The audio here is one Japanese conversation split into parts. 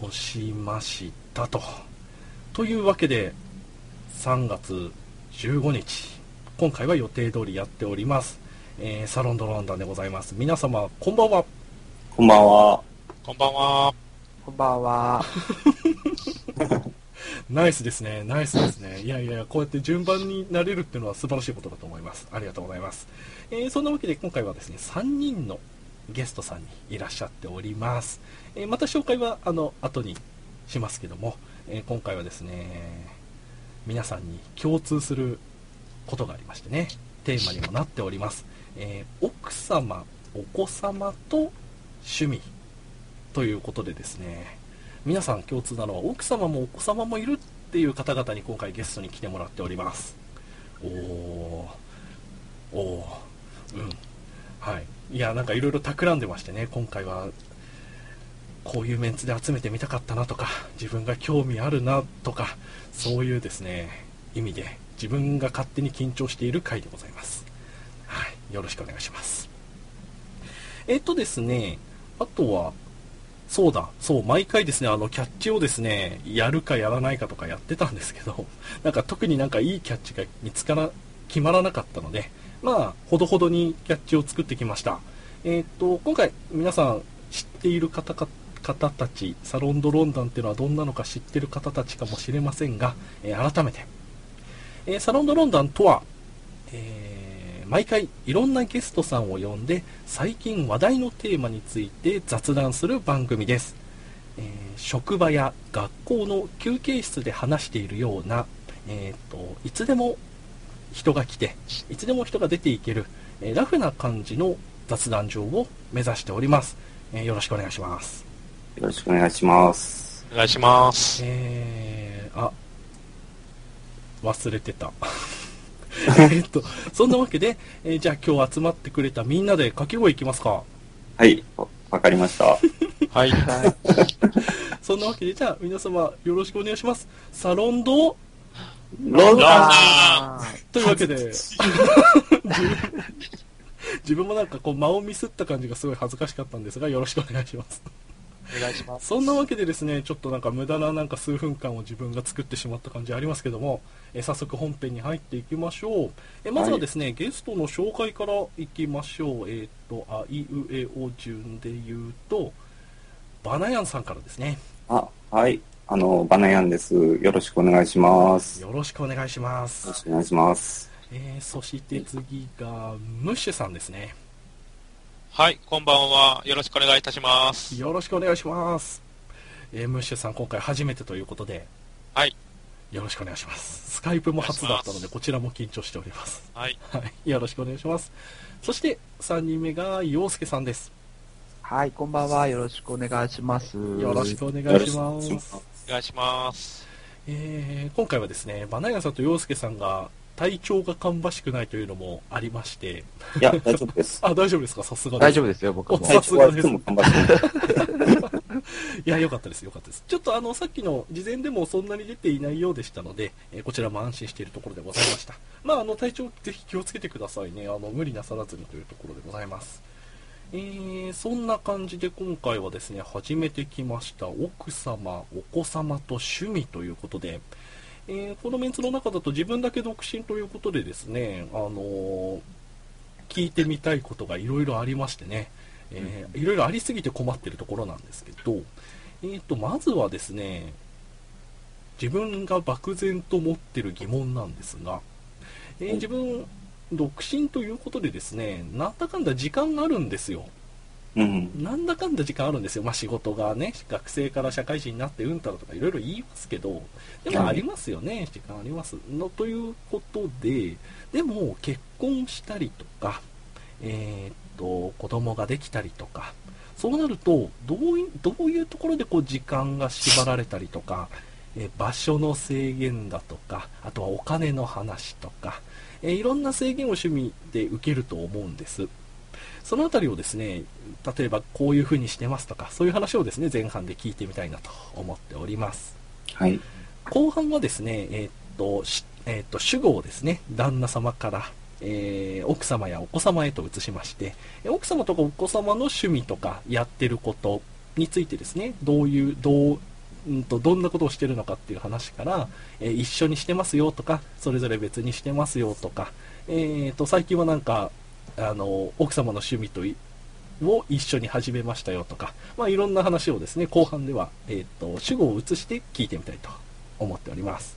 押しましたと。というわけで、3月15日、今回は予定通りやっております。えーサロンドロンダンでございます。皆様、こんばんは。こんばんは。こんばんは。こんばんは。ナイスですね、ナイスですね。いやいや、こうやって順番になれるっていうのは素晴らしいことだと思います。ありがとうございます。えーそんなわけで今回はですね、3人のゲストさんにいらっしゃっております。えまた紹介はあの後にしますけども、え今回はですね、皆さんに共通することがありましてね、テーマにもなっております。えー奥様、お子様と趣味ということでですね、皆さん共通なのは奥様もお子様もいるっていう方々に今回ゲストに来てもらっておりますおおーおーうんはいいやなんかいろいろ企んでましてね今回はこういうメンツで集めてみたかったなとか自分が興味あるなとかそういうですね意味で自分が勝手に緊張している回でございます。はいよろしくお願いします。えっとですねあとはそうだ、そう、毎回ですね、あの、キャッチをですね、やるかやらないかとかやってたんですけど、なんか特になんかいいキャッチが見つから、決まらなかったので、まあ、ほどほどにキャッチを作ってきました。えーっと、今回、皆さん知っている方か、方たち、サロンドロンダンっていうのはどんなのか知ってる方たちかもしれませんが、えー改めて、えーサロンドロンダンとは、え毎回いろんなゲストさんを呼んで最近話題のテーマについて雑談する番組です、え職場や学校の休憩室で話しているような、えーといつでも人が来ていつでも人が出ていける、えーラフな感じの雑談場を目指しております、えーよろしくお願いしますよろしくお願いします。お願いします。えー、あ、忘れてた。えっと、そんなわけで、えーじゃあ今日集まってくれたみんなで掛け声いきますか。はい、わわかりました。はい。はい。そんなわけで、じゃあ皆様よろしくお願いします。サロンドロンダあというわけで、自分もなんかこう間をミスった感じがすごい恥ずかしかったんですが、よろしくお願いします。お願いします。そんなわけでですね、ちょっとなんか無駄ななんか数分間を自分が作ってしまった感じありますけども、えー早速本編に入っていきましょう。えーまずはですね、ゲストの紹介からいきましょう。えっ、と、あいうえお順で言うと、バナヤンさんからですね。あ、はい。あの、バナヤンです。よろしくお願いします。よよろしくお願いしまろす。しくお願いします。えーそして次が、ムッシュさんですね。はい、こんばんは。よろしくお願いいたします。よろしくお願いします。えームッシュさん今回初めてということで、はい。よろしくお願いします。スカイプも初だったので、こちらも緊張しております。はい。はい、よろしくお願いします。そして、3人目が、陽介さんです。はい、こんばんは。よろしくお願いします。よろしくお願いします。お願いします。えー今回はですね、バナヤンさんと陽介さんが、体調が芳しくないというのもありまして、いや、大丈夫です。あ、大丈夫ですか？さすが大丈夫。夫ですよ、僕おも。体調はいつも頑張ってる。いや、よかったです、よかったです。ちょっとあの、さっきの事前でもそんなに出ていないようでしたので、えーこちらも安心しているところでございました。まあ、あの、体調ぜひ気をつけてくださいね。あの、無理なさらずにというところでございます。えー、そんな感じで今回はですね、始めてきました。奥様、お子様と趣味ということで、えーこのメンツの中だと自分だけ独身ということでですね、あのー聞いてみたいことがいろいろありましてね、えーいろいろありすぎて困ってるところなんですけど、えー、とまずはですね自分が漠然と持ってる疑問なんですが、えー自分独身ということでですねなんだかんだ時間があるんですよ。うん。なんだかんだ時間あるんですよ、まあ、仕事がね学生から社会人になってうんたらとかいろいろ言いますけどでもありますよね、時間あります。のということででも結婚したりとか、えーっと子供ができたりとかそうなるとどういどういうところでこう時間が縛られたりとか、えー場所の制限だとかあとはお金の話とか、えーいろんな制限を趣味で受けると思うんです。そのあたりをですね、例えばこういう風にしてますとか、そういう話をですね、前半で聞いてみたいなと思っております。はい。後半はですね、えーっと、しえーっと、主語をですね、旦那様から、えー奥様やお子様へと移しまして、え奥様とかお子様の趣味とかやってることについてですね、どういう、どう、うんと、どんなことをしてるのかっていう話から、えー一緒にしてますよとか、それぞれ別にしてますよとか、えーと、最近はなんか、あの、奥様の趣味といを一緒に始めましたよとか、まあ、いろんな話をですね、後半では、えっ、と、主語を移して聞いてみたいと思っております。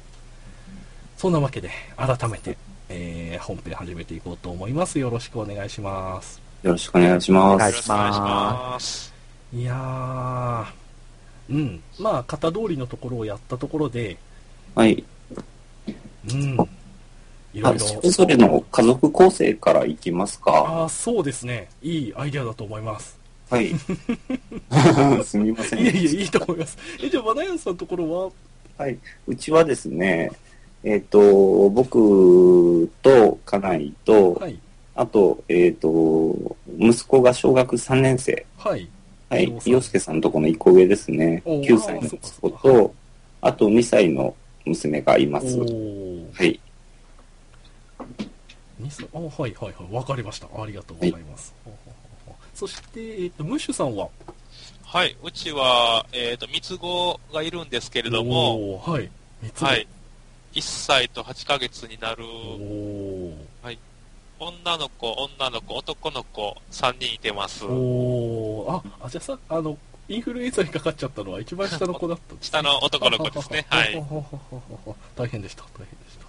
そんなわけで、改めて、えー本編始めていこうと思います。よろしくお願いします。よろしくお願いします。よろしくお願いします。いやー、うん、まあ、型通りのところをやったところで、はい。うん、いろいろ。あそれぞれの家族構成からいきますか。ああ、そうですね。いいアイデアだと思います。はい。すみません。いえいえ、いいと思います。え、じゃあ、バナヤンさんのところは？い。うちはですね、えっ、と、僕と家内と、は、はい、あと、えっ、と、息子が小学3年生。はい。はい洋。介さんのとこの1個上ですね。おー9歳の息子と、あと2歳の娘がいまおす。ー。はい。二歳あ、はいはいはい。わかりました。ありがとうございます。そして、えっ、と、ムッシュさんは？はい、うちは、えっ、と、三つ子がいるんですけれども、はい。三つはい、1歳と8ヶ月になるおー女の子、女の子、男の子、3人いてます。おーあ、あ、じゃあさ、あの、インフルエンザにかかっちゃったのは一番下の子だったね下の男の子ですね。はい。大変でした、大変でした。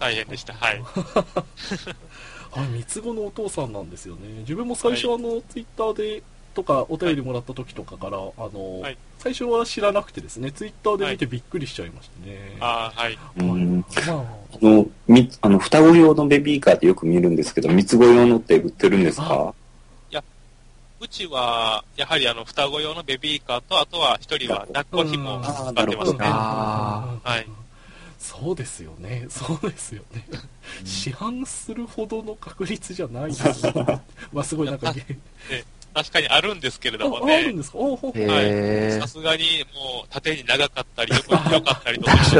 大変でした。はい。はい、三つ子のお父さんなんですよね。自分も最初、あの、ツイッターで、とか、お便りもらった時とかから、あの、はい最初は知らなくてですね、ツイッターで見てびっくりしちゃいましたね。あーはい。うんまあ、あの、み、あの、双子用のベビーカーってよく見るんですけど、三つ子用のって売ってるんですか？うちは、やはりあの、双子用のベビーカーと、あとは一人は抱っこ紐をうん使ってますね。あはい。そうですよね、そうですよね。市販するほどの確率じゃないですよね。まあ、すごいなんかゲー確かにあるんですけれどもああるんね、ですか？おうほう。ー。へさーすがにもう縦に長かったり、横に広かったりとかし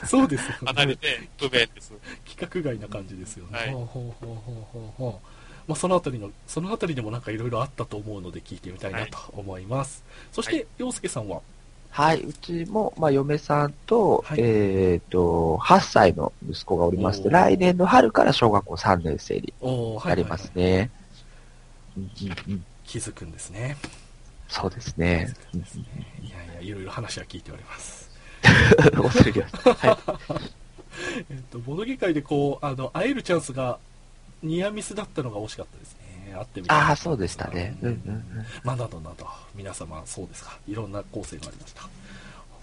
て、そうですよね。かなりね、不便です。規格外な感じですよね。はい。ほうほうほうほうほう。ほうまあ、そのあたりの、そのあたりでもなんかいろいろあったと思うので聞いてみたいなと思います。そして、はい。洋介さんは、はい、うちも、まあ、嫁さんと、はい。えっ、と、8歳の息子がおりまして、来年の春から小学校3年生になりますね。うんうんうん気づくんですね。そうですね。うんうんいやいや、いろいろ話は聞いております。忘れてました。はい。えっと、ボドゲ会でこう、あの、会えるチャンスがニアミスだったのが惜しかったですね。会ってみたいああ、そうでしたね。うんうんうん。まあ、などなど、皆様、そうですか。いろんな構成がありました。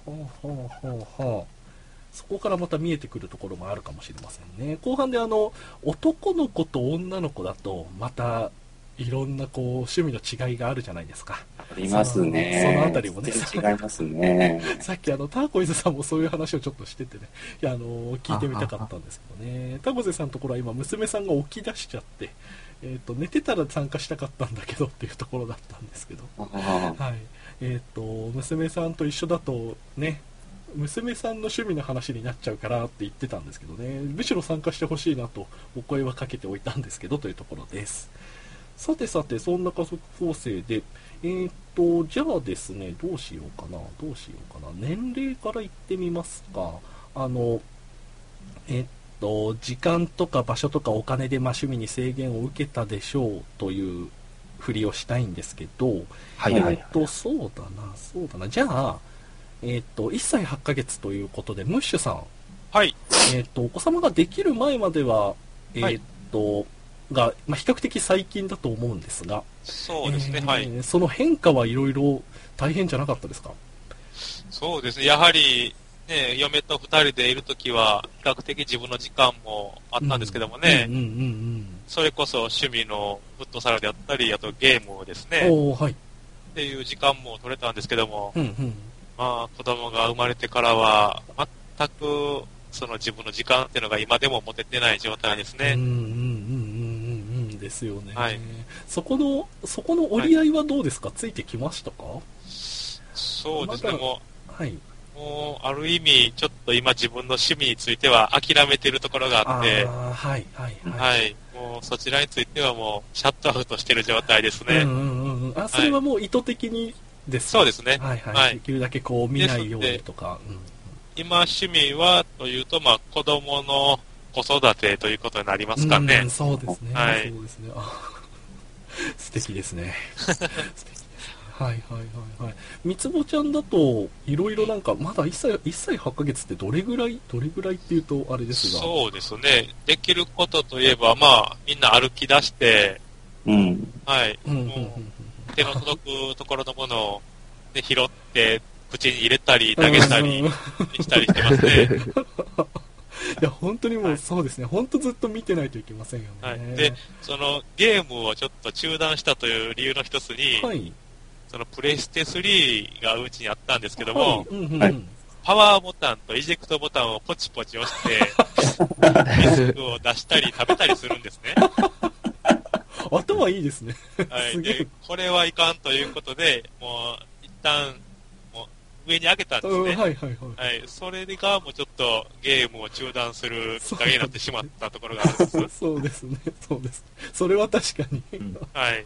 ほうほうほうほう。そこからまた見えてくるところもあるかもしれませんね。後半であの、男の子と女の子だと、また、いろんなこう、趣味の違いがあるじゃないですか。ありますね。そのあたりもね違いますね。さっきあの、ターコイズさんもそういう話をちょっとしててね、いや、あの、聞いてみたかったんですけどね。タコゼさんのところは今、娘さんが起き出しちゃって、えっ、と、寝てたら参加したかったんだけどっていうところだったんですけど。あはい。えっ、と、娘さんと一緒だとね、娘さんの趣味の話になっちゃうからって言ってたんですけどね、むしろ参加してほしいなとお声はかけておいたんですけどというところです。さてさて、そんな家族構成で、えっ、と、じゃあですね、どうしようかな、どうしようかな、年齢から言ってみますか。あの、えっ、と、時間とか場所とかお金でまあ趣味に制限を受けたでしょうというふりをしたいんですけど、はいはいはいえっ、と、そうだな、そうだな。じゃあ、えっ、と、1歳8ヶ月ということで、ムッシュさん、はい。えっ、と、お子様ができる前までは、えっ、はいと、が、まあ、比較的最近だと思うんですが、そうですね、えーはい。その変化はいろいろ大変じゃなかったですか？そうですね、やはり、ね、嫁と二人でいるときは、比較的自分の時間もあったんですけどもね、うんうんうんそれこそ趣味のフットサルであったり、あとゲームをですうん。ね、はい。っていう時間も取れたんですけども、うんうん。まあ、子供が生まれてからは、全く、その自分の時間っていうのが今でも持ててない状態ですね。うんうんうんですよね。はいそこの、そこの折り合いはどうですか、ついてきましたか？そうですね、まだもはい。う、もう、ある意味、ちょっと今自分の趣味については諦めてるところがあって、はいはいはい。はい。もうそちらについてはもうシャットアウトしてる状態ですね。うんうんうんうん。あ、それはもう意図的にです。そうですね。はいはい。はいできるだけこう見ないようにとか。今、趣味はというと、まあ、子供の子育てということになりますかうねん。そうですね。はいそうですね。あ 素敵ですね。素敵ですね。はいはいはいはい。三つ子ちゃんだと、いろいろなんか、まだ1歳、1歳8ヶ月ってどれぐらい、どれぐらいっていうとあれですが。そうですね。できることといえば、まあ、みんな歩き出して、うん。はい。手の届くところのものを、ね、拾って、口に入れたり、投げたりしたりしてますね。や、本当にもうそうですね。本当ずっと見てないといけませんよね。はい。で、そのゲームをちょっと中断したという理由の一つに、はい。そのプレステ3がうちにあったんですけども、はいうんうんパワーボタンとイジェクトボタンをポチポチ押して、ディスクを出したり食べたりするんですね。頭いいですね。はい。で、これはいかんということで、もう、一旦、上に上げたんですうん、はね。いはいはい。はい。それがもうちょっとゲームを中断するきっかけになってしまったところがあるんです。そうですね、そうです。それは確かに、んはい。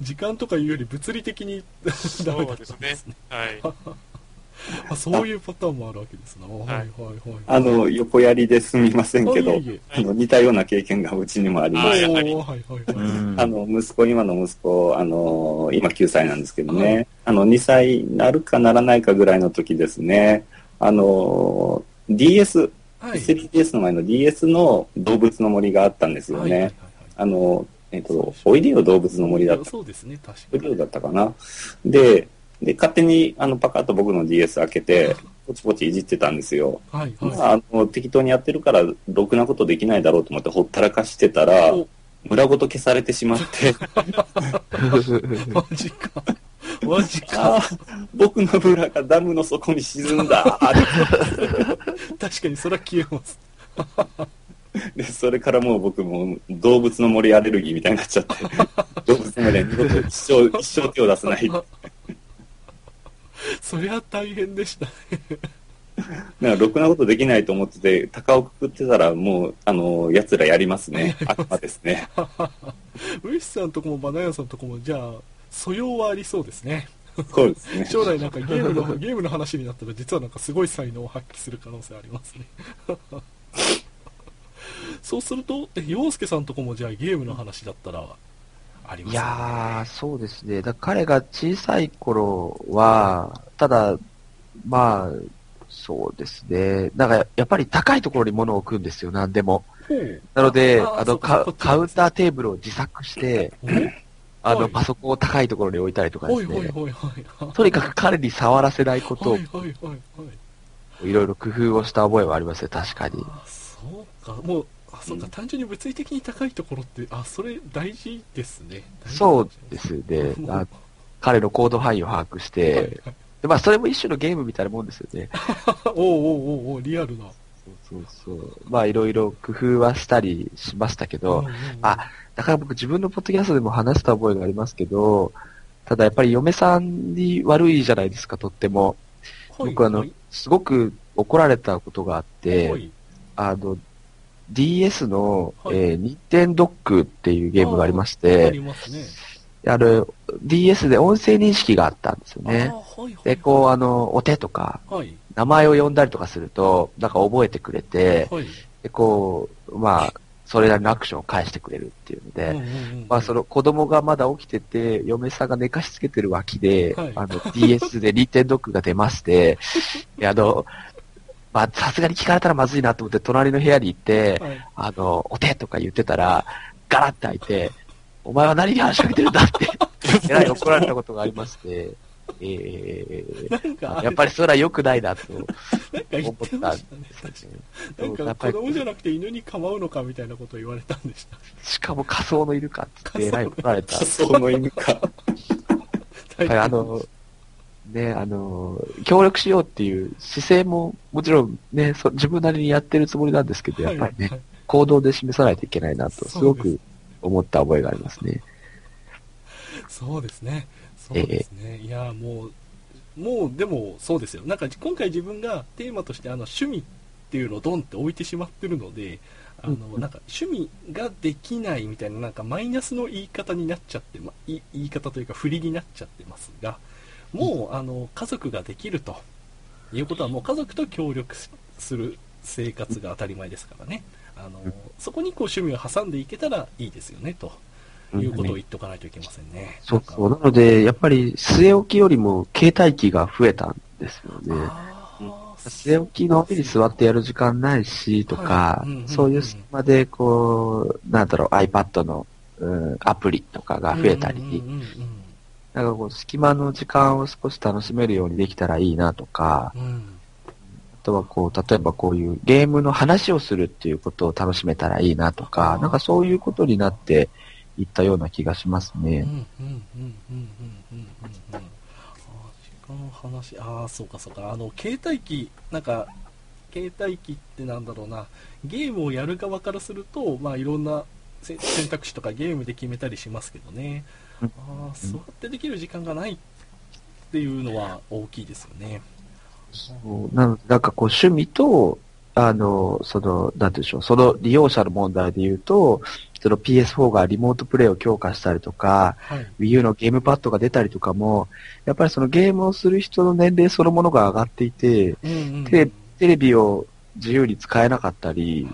時間とかいうより物理的にダメだそうったんですねですね。。はい。あそういうパターンもあるわけですな。はいはいはい。あの、横やりですみませんけどあいえいえ、あの、似たような経験がうちにもありまあす。やはいはいはい。うんあの、息子、今の息子、あの、今9歳なんですけどね、はいあの、2歳なるかならないかぐらいの時ですね、あの、DS、はい。3DS の前の DS の動物の森があったんですよね。はいはいはいあの、えっと、おいでよ動物の森だった。そうですね、確かおいでよに。だったかな。で、で、勝手に、あの、パカッと僕の DS 開けて、ポチポチいじってたんですよ。はいはい。まあ、あの、適当にやってるから、ろくなことできないだろうと思ってほったらかしてたら、お村ごと消されてしまって、マジか。マジか。僕の村がダムの底に沈んだ。確かにそれは消えます。で、それからもう僕も動物の森アレルギーみたいになっちゃって、動物の森は二度と一生、一生手を出さない。だ かそりゃ大変でしたね。ら、ろくなことできないと思ってて、鷹をくくってたら、もう、あの、奴らやりますね。悪魔ですね。ウィスさんとこもバナヤさんとこも、じゃあ、素養はありそうですね。そうですね。将来なんかゲームの、ゲームの話になったら、実はなんかすごい才能を発揮する可能性ありますね。そうすると、え、洋介さんとこもじゃあゲームの話だったら、ありますいやー、そうですね。だ彼が小さい頃は、ただ、まあ、そうですね。なんか、やっぱり高いところに物を置くんですよ、なんでも。なので、あのカカウンターテーブルを自作して、あの、はいパソコンを高いところに置いたりとかおですね。いおいおいおい。とにかく彼に触らせないことをはいろいろ工夫をした覚えはありますよ、確かに。あそうか、もう、あ、そうか、単純に物理的に高いところって、あ、それ大事ですね。そうですね。あ彼の行動範囲を把握しはいはいて、でまあ、それも一種のゲームみたいなもんですよね。おうおうおうおうリアルな。そうそうそう。まあ、いろいろ工夫はしたりしましたけど、うんうんうんあ、だから僕自分のポッドキャストでも話した覚えがありますけど、ただやっぱり嫁さんに悪いじゃないですか、とっても。はい僕あのはい、すごく怒られたことがあって、はいあの、DS の、はいえー、ニンテンドックっていうゲームがありましあて、りますね。あの、DS で音声認識があったんですよねあ。はいはい。で、こう、あの、お手とか、はい。名前を呼んだりとかすると、なんか覚えてくれて、はい。で、こう、まあ、それなりのアクションを返してくれるっていうので、うんうんうんまあ、その子供がまだ起きてて、嫁さんが寝かしつけてる脇で、はいあの、DS でニンテンドックが出まして、であの、まあ、さすがに聞かれたらまずいなと思って、隣の部屋に行って、はい。あの、お手とか言ってたら、ガラッて開いて、お前は何に話しかけてるんだって、えらい怒られたことがありまして、えー、、やっぱりそれは良くないなと思ったんですたね。ね。なんか子供じゃなくて犬に構うのかみたいなことを言われたんでした。しかも仮想の犬かって言ってえらい怒られた。仮想の犬か。あの、ね、あの、協力しようっていう姿勢も、もちろんね、そ自分なりにやってるつもりなんですけど、やっぱりね、はいはい行動で示さないといけないなと、すごく思った覚えがありますね。そうですね。そうですね。いや、もう、もうでもそうですよ。なんか今回自分がテーマとしてあの趣味っていうのをドンって置いてしまってるので、あの、うんなんか趣味ができないみたいななんかマイナスの言い方になっちゃって、ま、い言い方というか振りになっちゃってますが、もう、あの、家族ができると。いうことは、もう家族と協力する生活が当たり前ですからね。あの、そこにこう趣味を挟んでいけたらいいですよね、と。いうことを言っておかないといけませんね。そうそう。なので、やっぱり据え置きよりも携帯機が増えたんですよね。据え置きの上に座ってやる時間ないし、とかそういう隙間で、こう、なんだろう、iPad の、うん、アプリとかが増えたり、なんかこう、隙間の時間を少し楽しめるようにできたらいいなとか、うん、あとはこう、例えばこういうゲームの話をするっていうことを楽しめたらいいなとか、なんかそういうことになっていったような気がしますね。話ああそうかそうかあの携帯機なんか携帯機ってなんだろうなゲームをやる側からするとまあいろんな選択肢とかゲームで決めたりしますけどねあ座ってできる時間がないっていうのは大きいですよね。そう。なので、なんかこう趣味と、あの、その、なんていうんでしょう、その利用者の問題で言うと、その PS4 がリモートプレイを強化したりとか、はい。Wii U のゲームパッドが出たりとかも、やっぱりそのゲームをする人の年齢そのものが上がっていて、うんうん。テレテレビを自由に使えなかったり、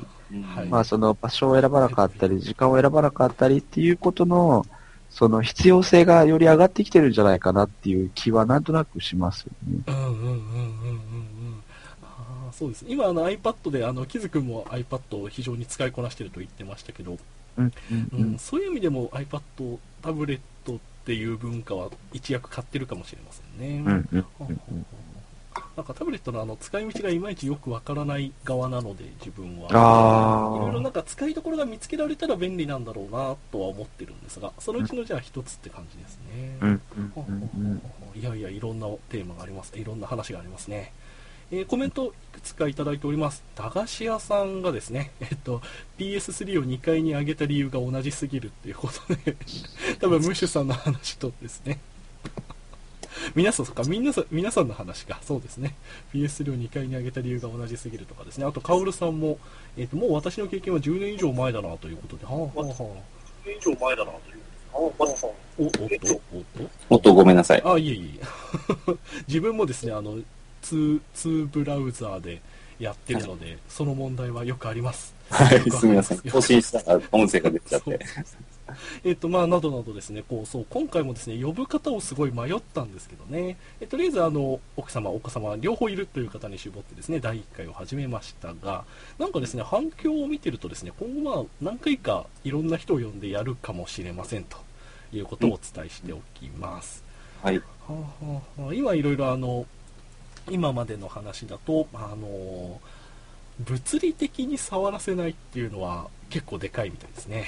はい。まあその場所を選ばなかったり、時間を選ばなかったりっていうことの、その必要性がより上がってきてるんじゃないかなっていう気はなんとなくしますよね。うんうんうんうんうんうんああそうです今あの iPad であのキズ君も iPad を非常に使いこなしてると言ってましたけどうん、うん、うん、そういう意味でも iPad、タブレットっていう文化は一躍買ってるかもしれませんね。うん、うん、うんうんなんかタブレットのあの使い道がいまいちよくわからない側なので、自分は。あいろいろなあんか使いどころが見つけられたら便利なんだろうなとは思ってるんですが、そのうちのじゃあ一つって感じですね。いやいや、いろんなテーマがあります。いろんな話がありますね。えーコメントいくつかいただいております。駄菓子屋さんがですね、えっと、PS3 を2階に上げた理由が同じすぎるっていうことで、多分ムッシュさんの話とですね、皆さん、そっか、みんなさ皆さんの話か、そうですね。PS3 を2階に上げた理由が同じすぎるとかですね。あと、カオルさんも、えっと、もう私の経験は10年以上前だなということで、はあ、はあ、はあ。以上前だなという。お、おっと、おっとおっと、ごめんなさい。あ、いえいえ。自分もですね、あの、2、2ブラウザーでやってるので、その問題はよくあります。はい、すみません。更新したら音声が出ちゃって。えっと、まあ、などなどですね、こう、そう、今回もですね、呼ぶ方をすごい迷ったんですけどね、えとりあえず、あの、奥様、お子様、両方いるという方に絞ってですね、第1回を始めましたが、なんかですね、反響を見てるとですね、今後、まあ、何回かいろんな人を呼んでやるかもしれませんということをお伝えしておきます。はい。はあはあはあ今いろいろあの今までの話だとあの物理的に触らせないっていうのは結構でかいみたいですね。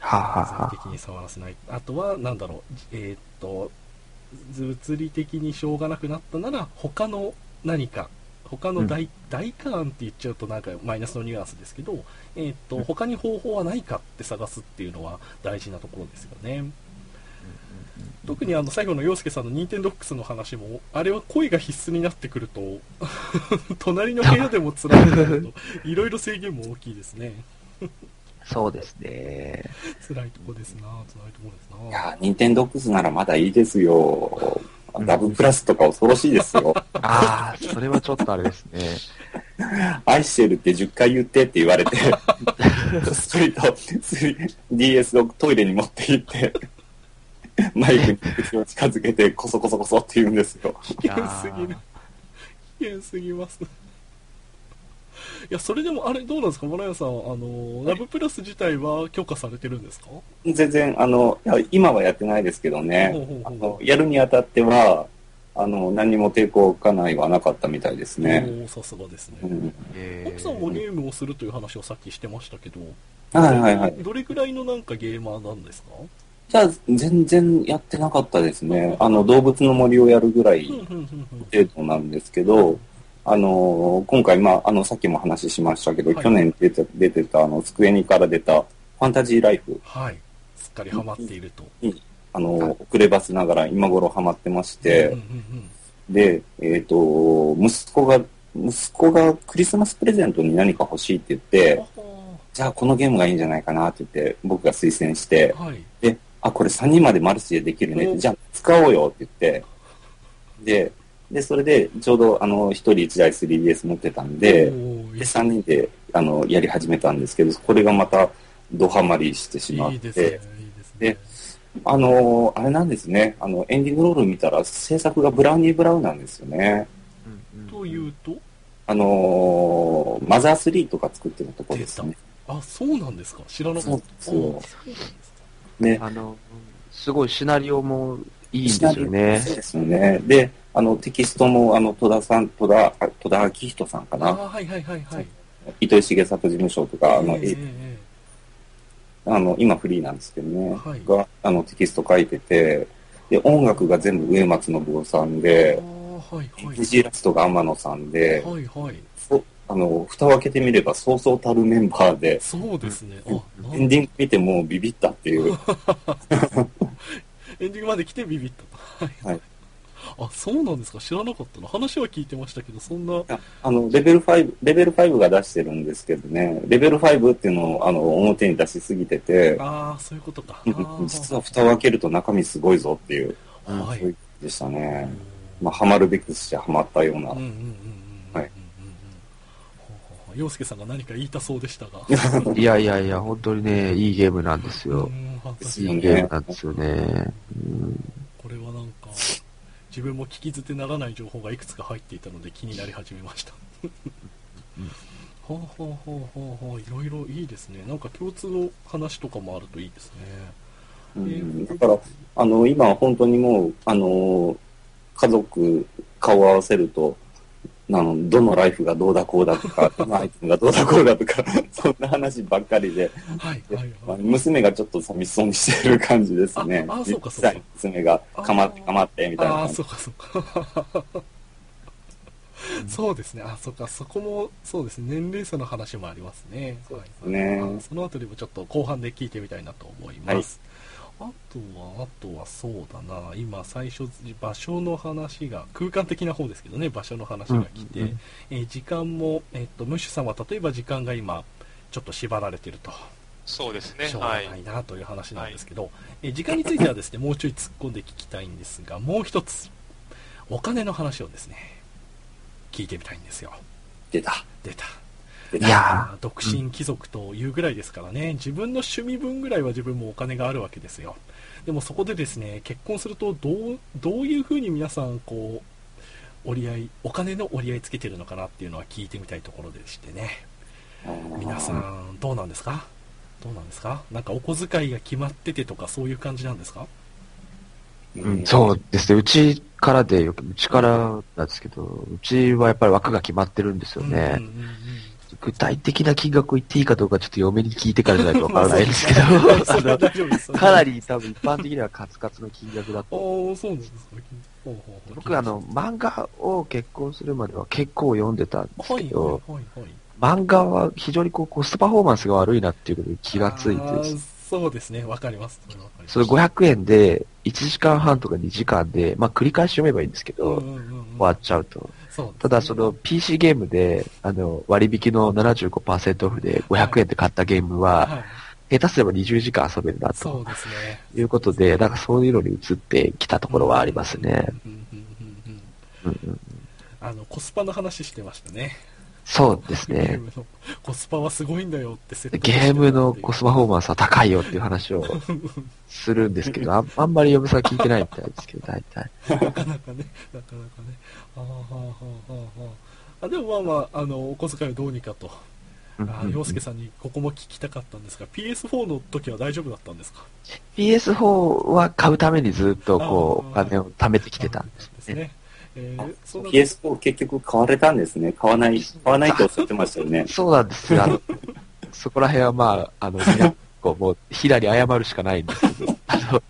はあ、はあは物理的に触らせない。あとはなんだろうえーっと物理的にしょうがなくなったなら他の何か他の大,、大化案って言っちゃうとなんかマイナスのニュアンスですけど、えーっと他に方法はないかって探すっていうのは大事なところですよね。特にあの最後の洋介さんの Nintendo の話もあれは声が必須になってくると 隣の部屋でも辛いとなるといろいろ制限も大きいですねそうですね。辛いとこですな辛いとこですないやー、ニンテンドックスならまだいいですよ。ダブプラスとか恐ろしいですよ。ああ、それはちょっとあれですね。愛してるって10回言ってって言われて、それと DS をトイレに持って行って、マイクに口を近づけてコソコソコソって言うんですよ。危険すぎる。危険すぎます。いやそれでもあれどうなんですか？村屋さんあのラブプラス自体は許可されてるんですか？全然、あの、今はやってないですけどね、ほうほうほうあのやるにあたっては、あの、何にも抵抗家内はなかったみたいですね。おーさすがですね、うん、え奥さんもゲームをするという話をさっきしてましたけど、はいはいはい。どれくらいのなんかゲーマーなんですか？じゃあ、全然やってなかったですね。あの、動物の森をやるぐらい程度なんですけど、あの、今回、まあ、あの、さっきも話しましたけど、はい。去年出て出てた、あの、机にから出た、ファンタジーライフはい。すっかりハマっていると、に、あの、遅ればせながら今頃ハマってまして、うんうんうんで、えっ、と、息子が、息子がクリスマスプレゼントに何か欲しいって言って、じゃあこのゲームがいいんじゃないかなって言って、僕が推薦して、はい。で、あ、これ3人までマルチでできるね。って、おじゃあ使おうよって言って、で、で、それで、ちょうど、あの、一人一台 3DS 持ってたんで、で、3人で、あの、やり始めたんですけど、これがまた、ドハマりしてしまっいいですね。いいて、ですね。あの、あれなんですね、あの、エンディングロール見たら、制作がブラウニー・ブラウンなんですよね。うんうんというと、あのマザー3とか作ってるところですね。あ、そうなんですか。知らなかった。そうですね。あの、すごいシナリオもいいんですよねそう。ですよね。で、あの、テキストも、あの、戸田さん、戸田、あ戸田明人さんかな。はいはいはいはい。糸井重里事務所とか、あの、あの、今フリーなんですけどね、はいが、あの、テキスト書いてて、で、音楽が全部上松信夫さんえで、はいはい。ラストが天野さんで、はいはい。そあの、蓋を開けてみればそうそうたるメンバーで、そうですね。エンディング見てもうビビったっていう。エンディングまで来てビビったと。はい。はいあ、そうなんですか知らなかったな。話は聞いてましたけど、そんな、ああの、レベル5、レベル5が出してるんですけどね、レベル5っていうのを、あの、表に出しすぎてて、ああ、そういうことか。実は蓋を開けると中身すごいぞっていう、はい。そうでしたうねん。まあ、ハマるべくしてハマったようなうんうんうんうんうん。はいほうほうほう洋介さんが何か言いたそうでしたが。いやいやいや、本当にね、いいゲームなんですよいいゲームなんですよね。うんこれはなんか、自分も聞き捨てならない情報がいくつか入っていたので気になり始めました。ほうほうほうほうほう、いろいろいいですね。なんか共通の話とかもあるといいですね。うんだから、あの、今本当にもう、あの、家族顔を合わせると、あの、どのライフがどうだこうだとか、どのアイテムがどうだこうだとか、そんな話ばっかりで、はい、はい。娘がちょっと寂しそうにしてる感じですね。ああそうかそうか娘が、かまってかまって、みたいなああ、そうか、そうか。そうですね。あ、そうか、そこも、そうですね。年齢差の話もありますね。そうですはいねはいあそのあたりもちょっと後半で聞いてみたいなと思います。あとは、あとはそうだな。今、最初、場所の話が、空間的な方ですけどね、場所の話が来て、うんうんえー時間も、えっと、ムッシュさんは例えば時間が今、ちょっと縛られてると。そうですねし。ょうがは。ないいなという話なんですけど、え時間についてはですね、もうちょい突っ込んで聞きたいんですが、もう一つ、お金の話をですね、聞いてみたいんですよ。出た。出た。いやまあ独身貴族というぐらいですからね、自分の趣味分ぐらいは自分もお金があるわけですよ。でもそこでですね、結婚するとどう、どういうふうに皆さん、こう、折り合い、お金の折り合いつけてるのかなっていうのは聞いてみたいところでしてね。皆さん、どうなんですか？どうなんですか？なんかお小遣いが決まっててとかそういう感じなんですか？うん、そうですね。うちからでよく、うちからなんですけど、うちはやっぱり枠が決まってるんですよね。うんうんうん具体的な金額を言っていいかどうかちょっと嫁に聞いてからじゃないとわからないんですけど。かなり多分一般的にはカツカツの金額だああと。ー、そうなんです僕あの、漫画を結婚するまでは結構読んでたんですはいはいけど、はいはい。漫画は非常にこうコストパフォーマンスが悪いなっていうことに気がついてそうですね。わかります。それわかりますそれ500円で1時間半とか2時間で、まあ繰り返し読めばいいんですけど、終わっちゃうと。ただその PC ゲームで、あの、割引の75%オフで500円で買ったゲームは、はい、下手すれば20時間遊べるなと。いうことで、なんかそういうのに移ってきたところはありますね。あの、コスパの話してましたね。そうですゲーね。ムのコスパはすごいんだよって説ゲームのコスパフォーマンスは高いよっていう話をするんですけど、あ あんまり嫁さん聞いてないみたいですけど、大体。なかなかね、なかなかね。あーはあはあはあはああでもまあまあ、あの、お小遣いをどうにかと。あ洋介さんにここも聞きたかったんですが、PS4 の時は大丈夫だったんですか？PS4 は買うためにずっとこう、お金を貯めてきてたんですね。えー、そんな PS4 結局買われたんですね。買わない、買わないとおっしゃってましたよね。そうなんですよ。あの、そこら辺はまあ、あの、皆こうもう、ひらり謝るしかないんですけど、あの、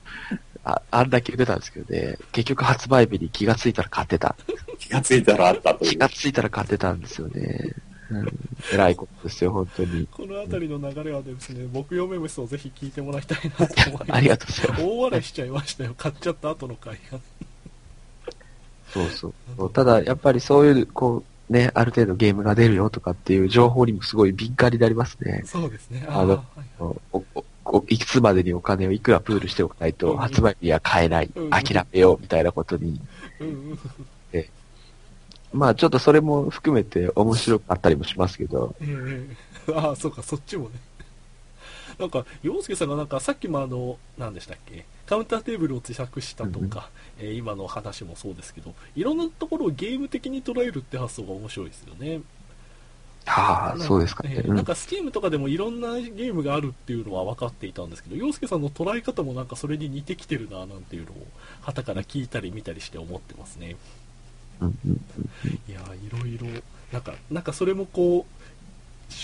ああんだけ言ってたんですけどね、結局発売日に気がついたら買ってた。気がついたらあったという。気がついたら買ってたんですよね。うん、偉いことですよ、本当に。この辺りの流れはですね、木曜メムスをぜひ聞いてもらいたいなと思います。ありがとうございます。大笑いしちゃいましたよ。買っちゃった後の回が。そうそう。ただ、やっぱりそういう、こう、ね、ある程度ゲームが出るよとかっていう情報にもすごい敏感になりますね。そうですね。あのいおおおいくつまでにお金をいくらプールしておかないとうん発売日は買えないうん、諦めようみたいなことにうんうん。まあちょっとそれも含めて面白かったりもしますけど、ええああ、そうか、そっちもね。なんか、洋介さんがなんか、さっきもあの、何でしたっけ、カウンターテーブルを自作したとか、えー今の話もそうですけど、いろんなところをゲーム的に捉えるって発想が面白いですよね。ああ、そうですかね。なんか、スチームとかでもいろんなゲームがあるっていうのは分かっていたんですけど、洋介さんの捉え方もなんかそれに似てきてるな、なんていうのを、旗から聞いたり見たりして思ってますね。うんうんいやーいろいろなんかなんかそれもこう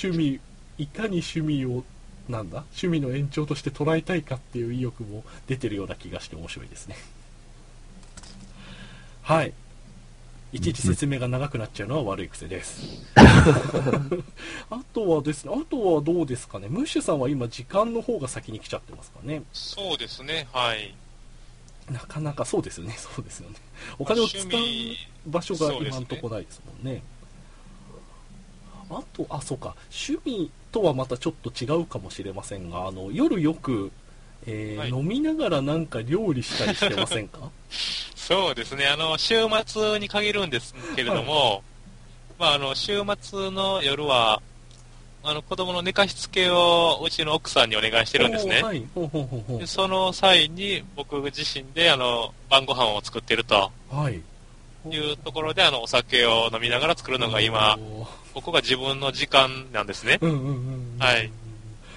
趣味いかに趣味をなんだ？趣味の延長として捉えたいかっていう意欲も出てるような気がして面白いですね。はい。いちいち説明が長くなっちゃうのは悪い癖です。あとはですねあとはどうですかね？ムッシュさんは今時間の方が先に来ちゃってますかね？そうですね、はい。なかなかそうですよね。そうですよね。お金を使う場所が今んとこないですもんね。あと、あ、そうか、趣味とはまたちょっと違うかもしれませんが、あの、夜よく、えーはい飲みながらなんか料理したりしてませんか？そうですね、あの、週末に限るんですけれども、まあ、あの、週末の夜は、あの、子供の寝かしつけをうちの奥さんにお願いしてるんですね。おーはい。ほうほうほうほでその際に僕自身で、あの、晩ご飯を作ってるとう。はい。いうところで、あの、お酒を飲みながら作るのが今、ここが自分の時間なんですね。うんうんうん。はい。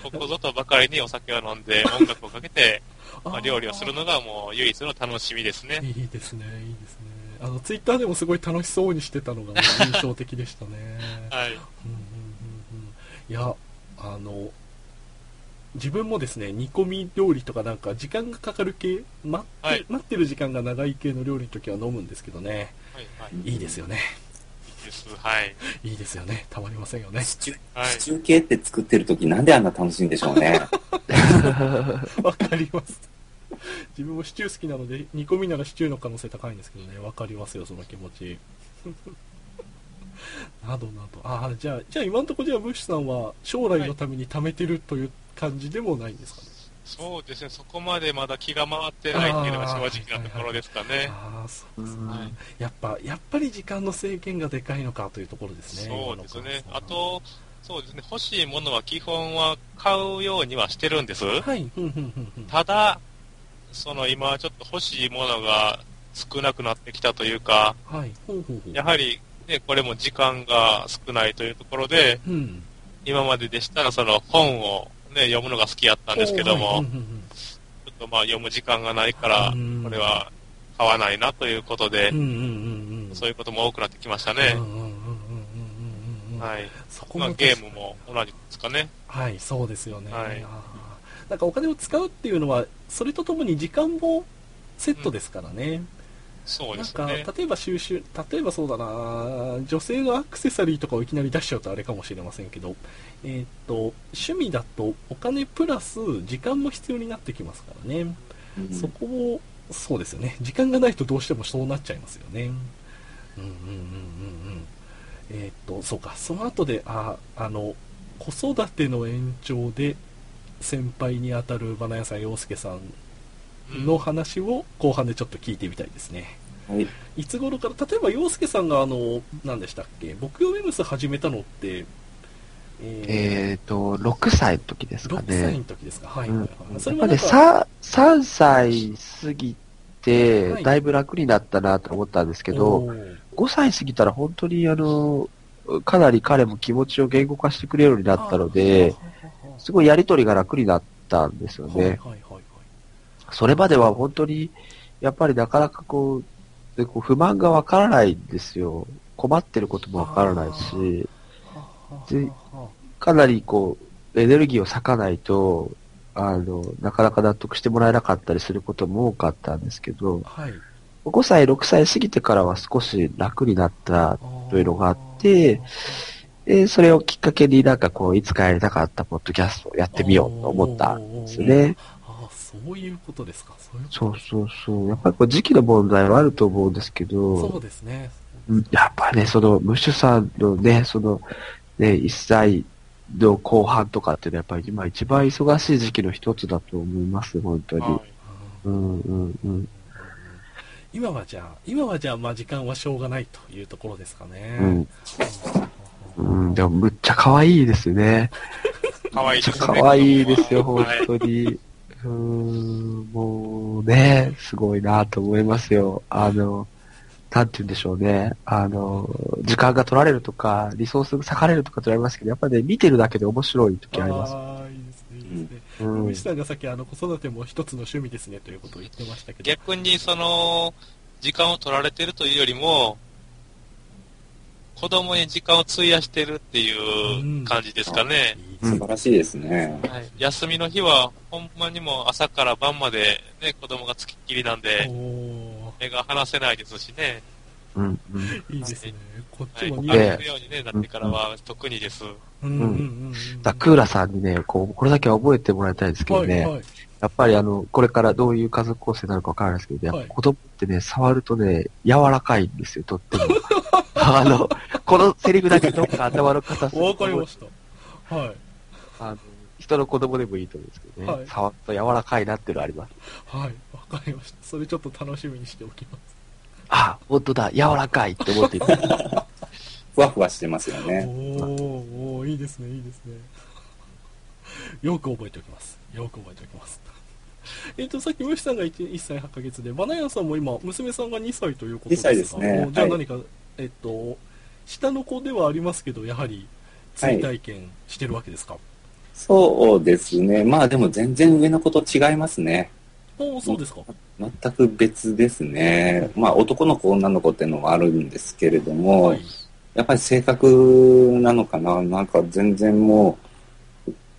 ここぞとばかりにお酒を飲んで、音楽をかけて。まあ、料理をするのがもう唯一の楽しみですね。いいですね、いいですね。あの、ツイッターでもすごい楽しそうにしてたのが 印象的でしたね。はい。うんうんうんうんいや、あの、自分もですね、煮込み料理とかなんか時間がかかる系、待って,、はい待ってる時間が長い系の料理の時は飲むんですけどね、はい、はい。いいですよね。いいです。はい。いいですよね。たまりませんよね。シチュはいシチュー系って作ってる時なんであんな楽しいんでしょうね。わかります。自分もシチュー好きなので、煮込みならシチューの可能性高いんですけどね、わかりますよ、その気持ち。などなど。ああ、じゃあ、じゃあ今のところじゃあ、ブッシュさんは将来のために貯めてるという感じでもないんですかね。そうですね、そこまでまだ気が回ってないっていうのが正直なところですかね。ああ、そうですね。はいやっぱ、やっぱり時間の制限がでかいのかというところですね。そうですね。あと、そうですね、欲しいものは基本は買うようにはしてるんです。はい。ただ、その今ちょっと欲しいものが少なくなってきたというか、はい、ほうほうほう。やはりね、これも時間が少ないというところで、うん。今まででしたらその本をね、読むのが好きやったんですけども、はいうんうんうんちょっとまあ読む時間がないからうん、これは買わないなということでうん、うんうんうん。そういうことも多くなってきましたね。うんうんうんうんうんうんうん。はい。そこもまあゲームも同じですかね。はい、そうですよね。はいなんかお金を使うっていうのは、それとともに時間もセットですからね。そうなんか、ですね。例えば収集、例えばそうだな、女性のアクセサリーとかをいきなり出しちゃうとあれかもしれませんけど、えーっと、趣味だとお金プラス時間も必要になってきますからね。うんそこを、そうですよね。時間がないとどうしてもそうなっちゃいますよね。うんうんうんうんうん。えーっと、そうか、その後で、あ、あの、子育ての延長で、先輩にあたるバナヤさん洋介さんうんの話を後半でちょっと聞いてみたいですね。はい。いつ頃から、例えば洋介さんがあの、何でしたっけ、僕用ウェブス始めたのって、ええっと、6歳の時ですー、か6歳ね。の時ですか。はいうん。それはなんか、3、3歳過ぎてはい、だいぶ楽になったなと思ったんですけど、おー5歳過ぎたら本当にあの、かなり彼も気持ちを言語化してくれるようになったので、すごいやりとりが楽になったんですよはいはいね。はいはい。それまでは本当に、やっぱりなかなかこう、でこう不満がわからないんですよ。困ってることもわからないし、でかなりこう、エネルギーを割かないと、あの、なかなか納得してもらえなかったりすることも多かったんですけど、はい。5歳、6歳過ぎてからは少し楽になったというのがあって、で、それをきっかけになんかこう、いつかやりたかったポッドキャストをやってみようと思ったんですね。ああ、そういうことですか。そうそうそうそう。やっぱりこう時期の問題はあると思うんですけそうど、ですね。うんやっぱね、その、ムッシュさんのね、その、ね、1歳の後半とかっていうのはやっぱり今一番忙しい時期の一つだと思います、本当に。はいうんうんうん。今はじゃあ、今はじゃあ、まあ時間はしょうがないというところですかね。うん。うん、でもむっちゃ可愛いですね。可愛いですね。可愛いですよ、本はい当に。うーん、もうね、すごいなと思いますよ。あの、なんて言うんでしょうね。あの、時間が取られるとか、リソースが割かれるとか取られますけど、やっぱね、見てるだけで面白い時あります。ああ、いいですね、いいですね。うん虫さんがさっきあの子育ても一つの趣味ですねということを言ってましたけど。逆にその、時間を取られてるというよりも、子供に時間を費やしてるっていう感じですかね。いいですね素晴らしいですね。はい、休みの日は、ほんまにもう朝から晩までね、子供がつきっきりなんで、お目が離せないですしね。うん、うん。ーいいですね。こっはい、ちも似歩合う。くように、ね、なってからは特にです。うんうんうんうん。だクーラさんにね、こう、これだけは覚えてもらいたいんですけどね、はいはい。やっぱりあの、これからどういう家族構成になるかわからないですけど、やっはいぱ子供ってね、触るとね、柔らかいんですよ、とっても。あの、このセリフだけどっか頭の片隅にわかりました。はい。あの、人の子供でもいいと思うんですけどね、はい触ると柔らかいなっていうのあります。はい。わかりました。それちょっと楽しみにしておきます。あ、本当だ、柔らかいって思っていた。ふわふわしてますよおね。ーおーいいですね、いいですね。よく覚えておきます。よく覚えておきます。えっと、さっき、虫さんが 1, 1歳8ヶ月で、バナヤンさんも今、娘さんが2歳ということですが2歳ですねおじゃあはい何か、えっと、下の子ではありますけど、やはり、追体験してるわけですか、そうですね。まあでも全然上の子と違いますね。おおそうですか。全く別ですね。まあ男の子、女の子っていうのもあるんですけれども、はい。やっぱり性格なのかななんか全然も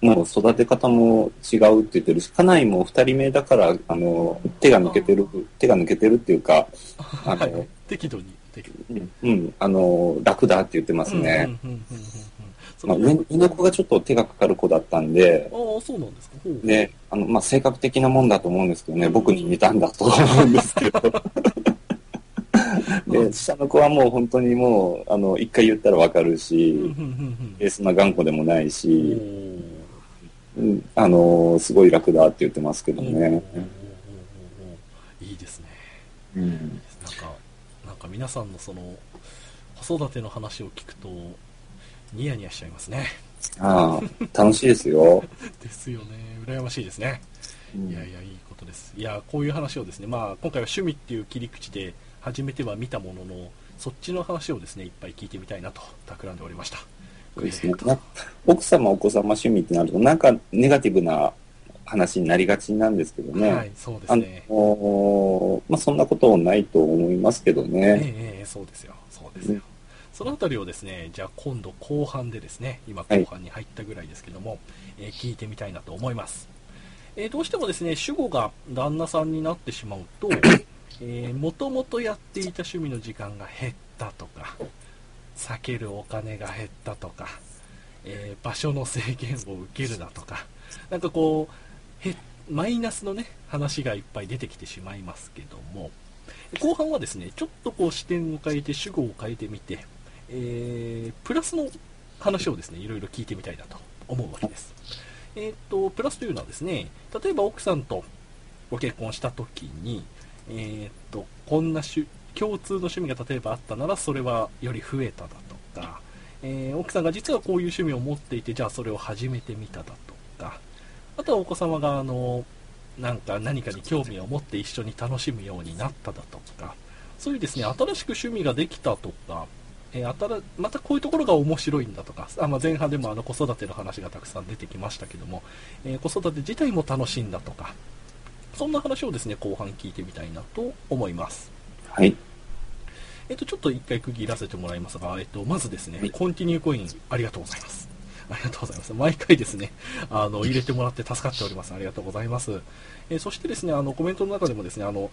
う、もう育て方も違うって言ってるし、家内も二人目だから、あの、手が抜けてる、手が抜けてるっていうか、あのはい。適度に、適度に。うん、うんあの、楽だって言ってますね。うんうんうんうんまあ、の上上の子がちょっと手がかかる子だったんで、ああ、そうなんですか。ほうで、あの、まあ、性格的なもんだと思うんですけどね、僕に似たんだと思うんですけど。で、下の子はもう本当にもう、あの、一回言ったらわかるし、うんでそんな頑固でもないうんし、うん、あの、すごい楽だって言ってますけどね。いいですね。うん。なんか、なんか皆さんのその、子育ての話を聞くと、ニヤニヤしちゃいますね。ああ、楽しいですよ。ですよね。羨ましいですね。うんいやいや、いいことです。いや、こういう話をですね、まあ、今回は趣味っていう切り口で初めては見たものの、そっちの話をですね、いっぱい聞いてみたいなと、企んでおりました。ですね。な奥様、お子様趣味ってなると、なんかネガティブな話になりがちなんですけどね。はい、そうですあね。のまあ、そんなことないと思いますけどええね。ええそうですよ。そうですよ。そのあたりをですね、じゃあ今度後半でですね、今はい後半に入ったぐらいですけども、えー聞いてみたいなと思います。えーどうしてもですね、主語が旦那さんになってしまうと、えー、もともとやっていた趣味の時間が減ったとか、避けるお金が減ったとか、えー場所の制限を受けるだとか、なんかこう、へマイナスのね、話がいっぱい出てきてしまいますけども、後半はですね、ちょっとこう視点を変えて、主語を変えてみて、えープラスの話をですね、いろいろ聞いてみたいなと思うわけです。えっ、と、プラスというのはですね、例えば奥さんとご結婚した時に、えっ、と、こんなし共通の趣味が例えばあったなら、それはより増えただとか、えー奥さんが実はこういう趣味を持っていて、じゃあそれを始めてみただとか、あとはお子様が、あの、なんか何かに興味を持って一緒に楽しむようになっただとか、そういうですね、新しく趣味ができたとか、えー新またこういうところが面白いんだとか、あまあ、前半でもあの子育ての話がたくさん出てきましたけども、えー子育て自体も楽しいんだとか、そんな話をですね、後半聞いてみたいなと思います。はい。えっ、と、ちょっと一回区切らせてもらいますが、えっ、と、まずですね、コンティニューコインありがとうございます。ありがとうございます。毎回ですね、あの、入れてもらって助かっております。ありがとうございます。えーそしてですね、あの、コメントの中でもですね、あの、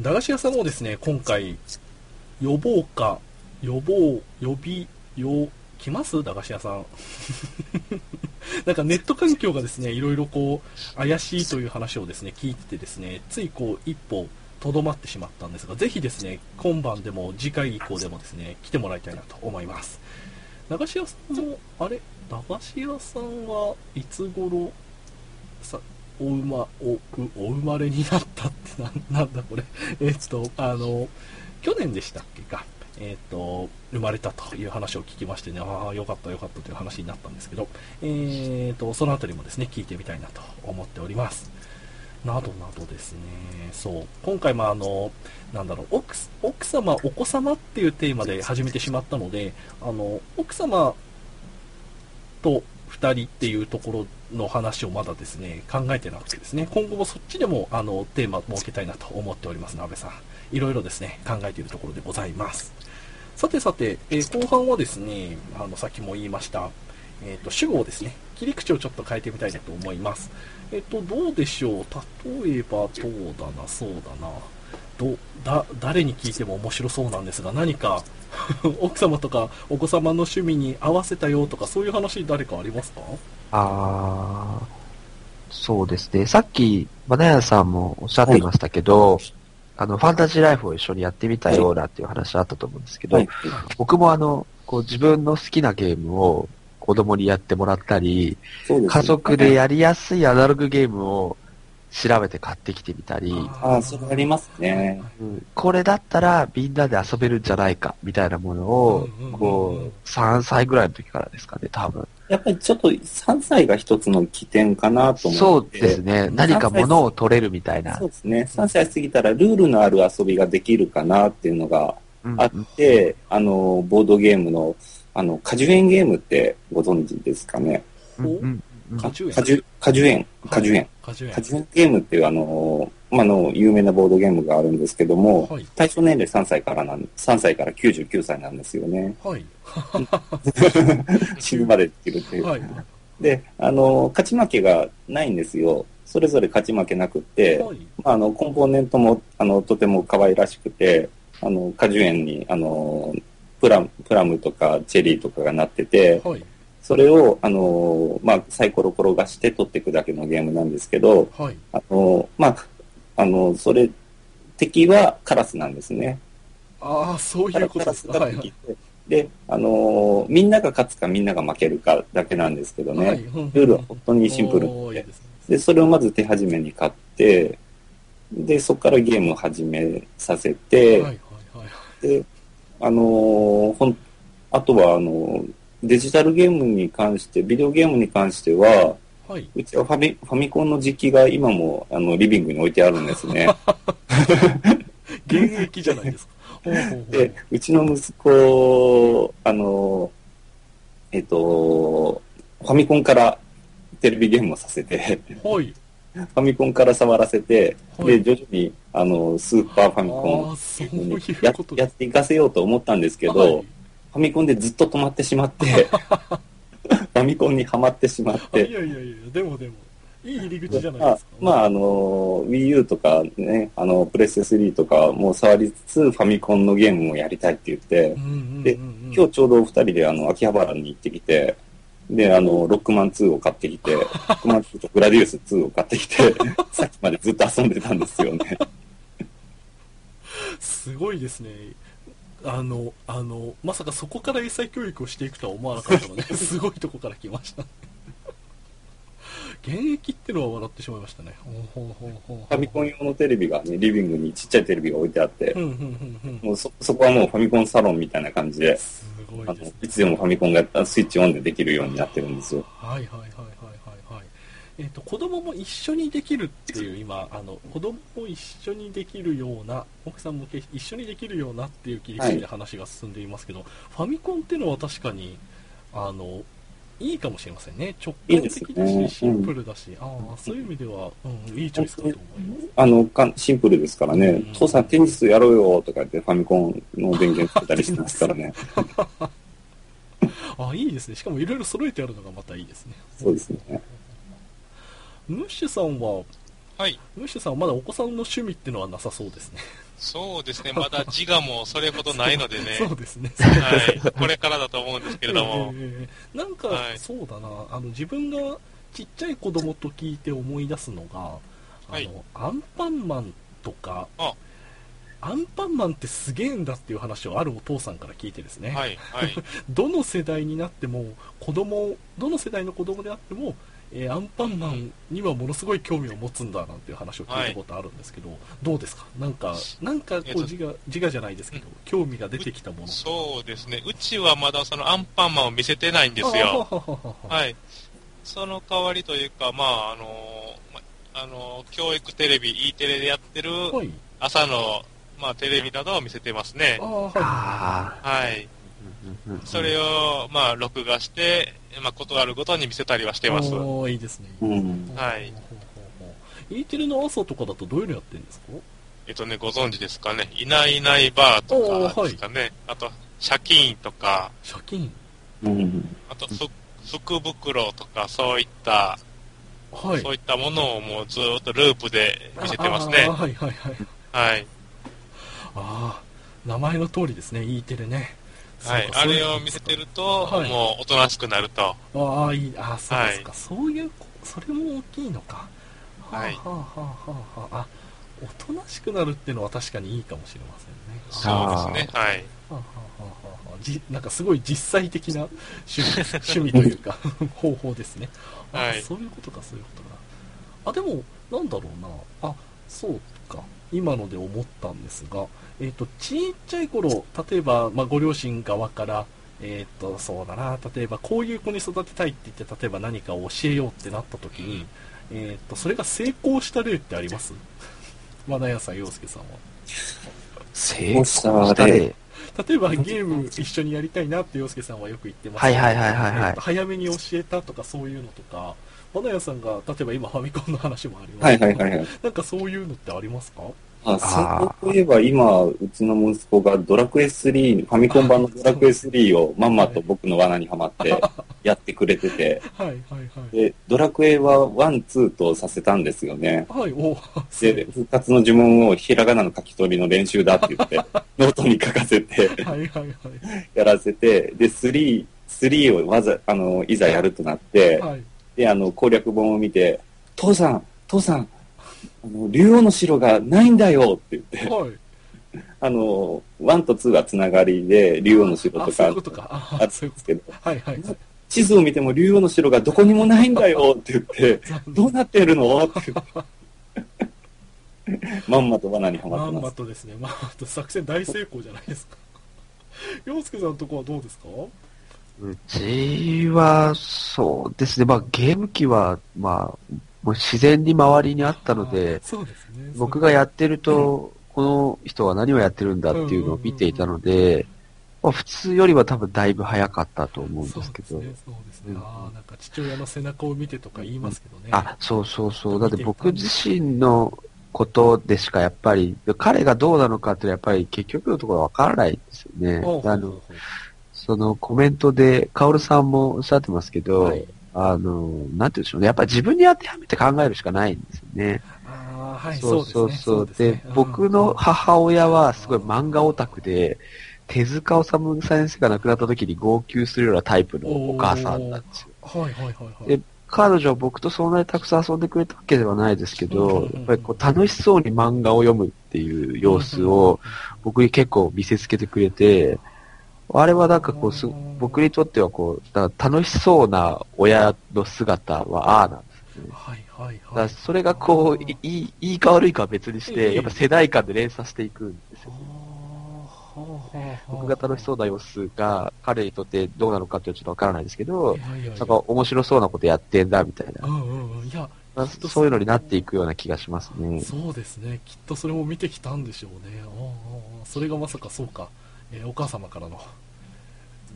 駄菓子屋さんもですね、今回、予防か、予防、予備、よ、来ます？駄菓子屋さん。なんかネット環境がですね、いろいろこう、怪しいという話をですね、聞いててですね、ついこう、一歩、とどまってしまったんですが、ぜひですね、今晩でも次回以降でもですね、来てもらいたいなと思います。駄菓子屋さんも、あれ？駄菓子屋さんはいつ頃、さ、お馬おお生まれになったってななんだこれ？えっとあの去年でしたっけか？えっと生まれたという話を聞きましてねああよかったよかったという話になったんですけどえっとそのあたりもですね聞いてみたいなと思っております。などなどですね。そう。今回もあのなんだろう奥奥様お子様っていうテーマで始めてしまったのであの奥様と2人っていうところの話をまだですね考えてなくてですね今後もそっちでもあのテーマ設けたいなと思っておりますなべさん。いろいろですね考えているところでございます。さてさて、えー後半はですねあのさっきも言いましたえー、と主語をですね切り口をちょっと変えてみたいなと思います。えっ、とどうでしょう？例えばどうだなそうだな。どだ誰に聞いても面白そうなんですが何か 奥様とかお子様の趣味に合わせたよとかそういう話誰かありますか？あー、そうですね。さっき、バナヤさんもおっしゃっていましたけど、あの、ファンタジーライフを一緒にやってみたようなっていう話あったと思うんですけど、はい。僕もあの、こう自分の好きなゲームを子供にやってもらったり、ね家族でやりやすいアナログゲームを調べて買ってきてみたり、ああ、それありますね。うんこれだったらみんなで遊べるんじゃないか、みたいなものをこう、3歳ぐらいの時からですかね、多分。やっぱりちょっと3歳が一つの起点かなとそ思って。うですね。何か物を取れるみたいなそ。うですね。3歳過ぎたらルールのある遊びができるかなっていうのがうんあって、あの、ボードゲームの、あの、果樹園ゲームってご存知ですかね？うんうんうん果樹園果樹、果樹園、果樹園。果樹園果樹園ゲームっていうあの、まあ、あの、有名なボードゲームがあるんですけども、はい対象年齢3歳からなん、3歳から99歳なんですよね。はい死ぬまでできるっていう。はいで、あの、勝ち負けがないんですよ。それぞれ勝ち負けなくって、はいまあ、あの、コンポーネントも、あの、とても可愛らしくて、あの、果樹園に、あの、プラム、プラムとかチェリーとかがなってて、はいそれを、あの、まあ、サイコロ転がして取っていくだけのゲームなんですけど、はいあの、まあ、あの、それ、敵はカラスなんですね。ああそういうことですか。カラはいはい。で、で、あの、みんなが勝つかみんなが負けるかだけなんですけどね、はいルールは本当にシンプル。でね。で、それをまず手始めに買って、で、そこからゲームを始めさせて、はいはいはいで、あのーほん、あとは、あのーデジタルゲームに関して、ビデオゲームに関しては、はい。うちはファミファミコンの実機が今もあのリビングに置いてあるんですね。現役じゃないですか。で、うちの息子、あのーえっと、ファミコンからテレビゲームをさせて、はい。ファミコンから触らせて、はいで、徐々に、あの、スーパーファミコンああそういうやことやっていかせようと思ったんですけど、はいファミコンでずっと止まってしまって、ファミコンにはまってしまっあいて、やいやいやでもでもいい入り口じゃないまあですか、まあ、あの、Wii U とかね、あの、プレステ3とかも触りつつ、ファミコンのゲームもやりたいって言って。う、んうんうんうんで今日ちょうどお二人であの、秋葉原に行ってきて、で、あの、ロックマン2を買ってきて、ロックマン2とグラディウス2を買ってきて、さっきまでずっと遊んでたんですよね。すごいですねあのあのまさかそこから英才教育をしていくとは思わなかったので すごいとこから来ました。現役ってのは笑ってしまいましたね。ファミコン用のテレビがね、リビングにちっちゃいテレビが置いてあってう、んうんうんうんもうそ、そこはもうファミコンサロンみたいな感じで、すごいつでもファミコンがスイッチオンでできるようになってるんですよ。はいはいはいえっ、と子供も一緒にできるっていう今あの子供も一緒にできるような奥さんもけ一緒にできるようなっていう切り口で話が進んでいますけど、ファミコンっていうのは確かにあのいいかもしれませんね。直いい感的だしね。シンプルだし、ああそういう意味では、うん、いいチョイスだと思います。あの、かんシンプルですからね、うん。父さんテニスやろうよとか言ってファミコンの電源つけたりしてますからね。ああいいですね。しかもいろいろ揃えてあるのがまたいいですね。そうですね。ムッシュさんははい。ムッシュさんはまだお子さんの趣味っていうのはなさそうですねそうですね。まだ自我もそれほどないのでね。そうですねはい。これからだと思うんですけれども。ええなんか、はいそうだなあの自分がちっちゃい子供と聞いて思い出すのが、はいあのアンパンマンとかあアンパンマンってすげえんだっていう話をあるお父さんから聞いてですね、はい。はい。どの世代になっても子供どの世代の子供であってもえーアンパンマンにはものすごい興味を持つんだなんていう話を聞いたことあるんですけど、どうですか？なんか、なんかこえっとう自我、自我じゃないですけど、興味が出てきたもの。そうですね。うちはまだそのアンパンマンを見せてないんですよ。あ はははははい。その代わりというか、まあ、あの、まあの、教育テレビ、E テレでやってるはい。朝の、まあ、テレビなどを見せてますねはい。あ。それを、まあ、録画して、まあ、ことあるごとに見せたりはしてます。おーいいですね。うん。はい。E テレの朝とかだとどういうのやってるんですか？えっとね、ご存知ですかね。いないいないバーとかですかね。あと、借金とか、借金？うん。あと、ふ福袋とか、そういった、はい。そういったものをもうずーっとループで見せてますねあ。はいはいはい。はい。ああ、名前の通りですね、E テレね。はい。あれを見せてると、はいもうおとなしくなると。ああ、いい、ああ、そうですか、そういう、それも大きいのか。はいはあはあはあはあ、あ、おとなしくなるっていうのは確かにいいかもしれませんね。そうですね。はい。はあはあはあはあじなんかすごい実際的な趣味 趣味というか 方法ですね。あ、はいそういうことか、そういうことか。あ、でも、なんだろうな。あ、そうか。今ので思ったんですが、えっ、と、ちっちゃい頃、例えば、まあ、ご両親側から、えっ、と、そうだな、例えば、こういう子に育てたいって言って、例えば何かを教えようってなった時に、えっ、と、それが成功した例ってあります？和田屋さん、洋介さんは。成功した例。例えばゲーム一緒にやりたいなって洋介さんはよく言ってますはいはいはいはいはいえっと早めに教えたとかそういうのとか和田屋さんが例えば今ファミコンの話もありますけどはいはいはいはい。なんかそういうのってありますか？あ、そういえば今、うちの息子がドラクエ3、ファミコン版のドラクエ3をまんまと僕の罠にはまってやってくれてて、はいはいはい。で、ドラクエは1、2とさせたんですよね。はいおで、復活の呪文をひらがなの書き取りの練習だって言って、ノートに書かせて、はいはいはい。やらせて、で、3、3をわざ、あの、いざやるとなって、はいで、あの、攻略本を見て、父さん、父さん、あの、竜王の城がないんだよって言って、はい。あの、1と2はつながりで、竜王の城とかあそういうことか。ああったんですけど、とはいはいはい。地図を見ても竜王の城がどこにもないんだよ って言って、どうなってるの？って。言って。まんまと罠にはままんってま。ますとですね。まんまと作戦大成功じゃないですか。洋介さんのとこはどうですか？うちは、そうですね。まあ、ゲーム機は、まあ、もう自然に周りにあったので、そうですね僕がやってると、この人は何をやってるん。だっていうのを見ていたので、まあ、普通よりは多分だいぶ早かったと思うん。ですけど。そうですねすねああなん。か父親の背中を見てとか言いますけどねあ、そうそうそう。だって僕自身のことでしかやっぱり、彼がどうなのかってやっぱり結局のところわからないん。ですよね。ほうほうほうあの、そのコメントで、カオルさんもおっしゃってますけど、はいあの、なんて言うんでしょうね。やっぱ自分に当てはめて考えるしかないんですよね。ああはいそうそうそう。で僕の母親はすごい漫画オタクで、手塚治虫先生が亡くなった時に号泣するようなタイプのお母さんなんですよ。はいはいはいはいで彼女は僕とそんなにたくさん遊んでくれたわけではないですけど、やっぱりこう楽しそうに漫画を読むっていう様子を僕に結構見せつけてくれて、あれはなんかこうす、僕にとってはこう、楽しそうな親の姿はああなんですよね。はいはいはいそれがこう、いいい、いいか悪いかは別にしええて、やっぱ世代間で連鎖していくんですよね。僕僕が楽しそうな様子が彼にとってどうなのかってちょっとわからないですけどなんか面白そうなことやってんだみたいなう。んうんうんいやまあそういうのになっていくような気がしますね。そうですねきっとそれも見てきたんでしょうねそれがまさかそうか、えーお母様からの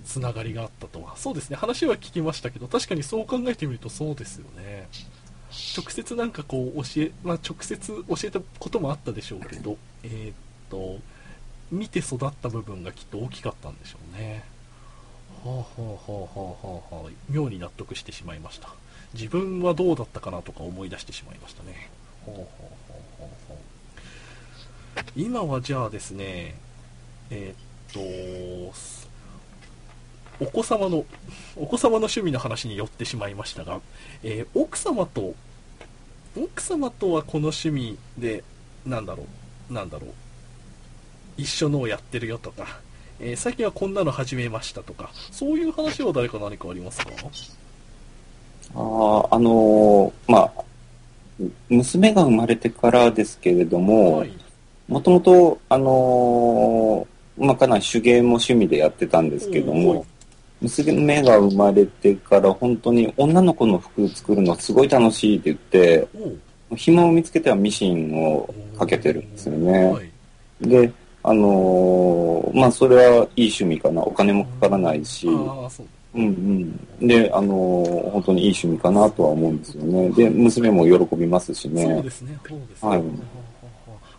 つながりがあったとは。そうですね。話は聞きましたけど確かにそう考えてみるとそうですよね。直接なんかこう教え、まあ、直接教えたこともあったでしょうけどえーっと見て育った部分がきっと大きかったんでしょうね。はあはあはあはあはあはあ。妙に納得してしまいました。自分はどうだったかなとか思い出してしまいましたね。ほうほうほうほうほう今はじゃあですねえーっとお子様のお子様の趣味の話に寄ってしまいましたが、えー奥様と奥様とはこの趣味でなんだろうなんだろう一緒のをやってるよとか、えー最近はこんなの始めましたとかそういう話は誰か何かありますか？あーあのーまあ、娘が生まれてからですけれども、はい。もともと、あのーまあ、かなり手芸も趣味でやってたんですけども、娘が生まれてから本当に女の子の服作るのすごい楽しいって言って、紐を見つけてはミシンをかけてるんですよね。はい。で、あのーまあ、それはいい趣味かな。お金もかからないし、ああ、そう。うんうん。で、あのー本当にいい趣味かなとは思うんですよね。で、娘も喜びますしそうね。ですね。そうですね。はい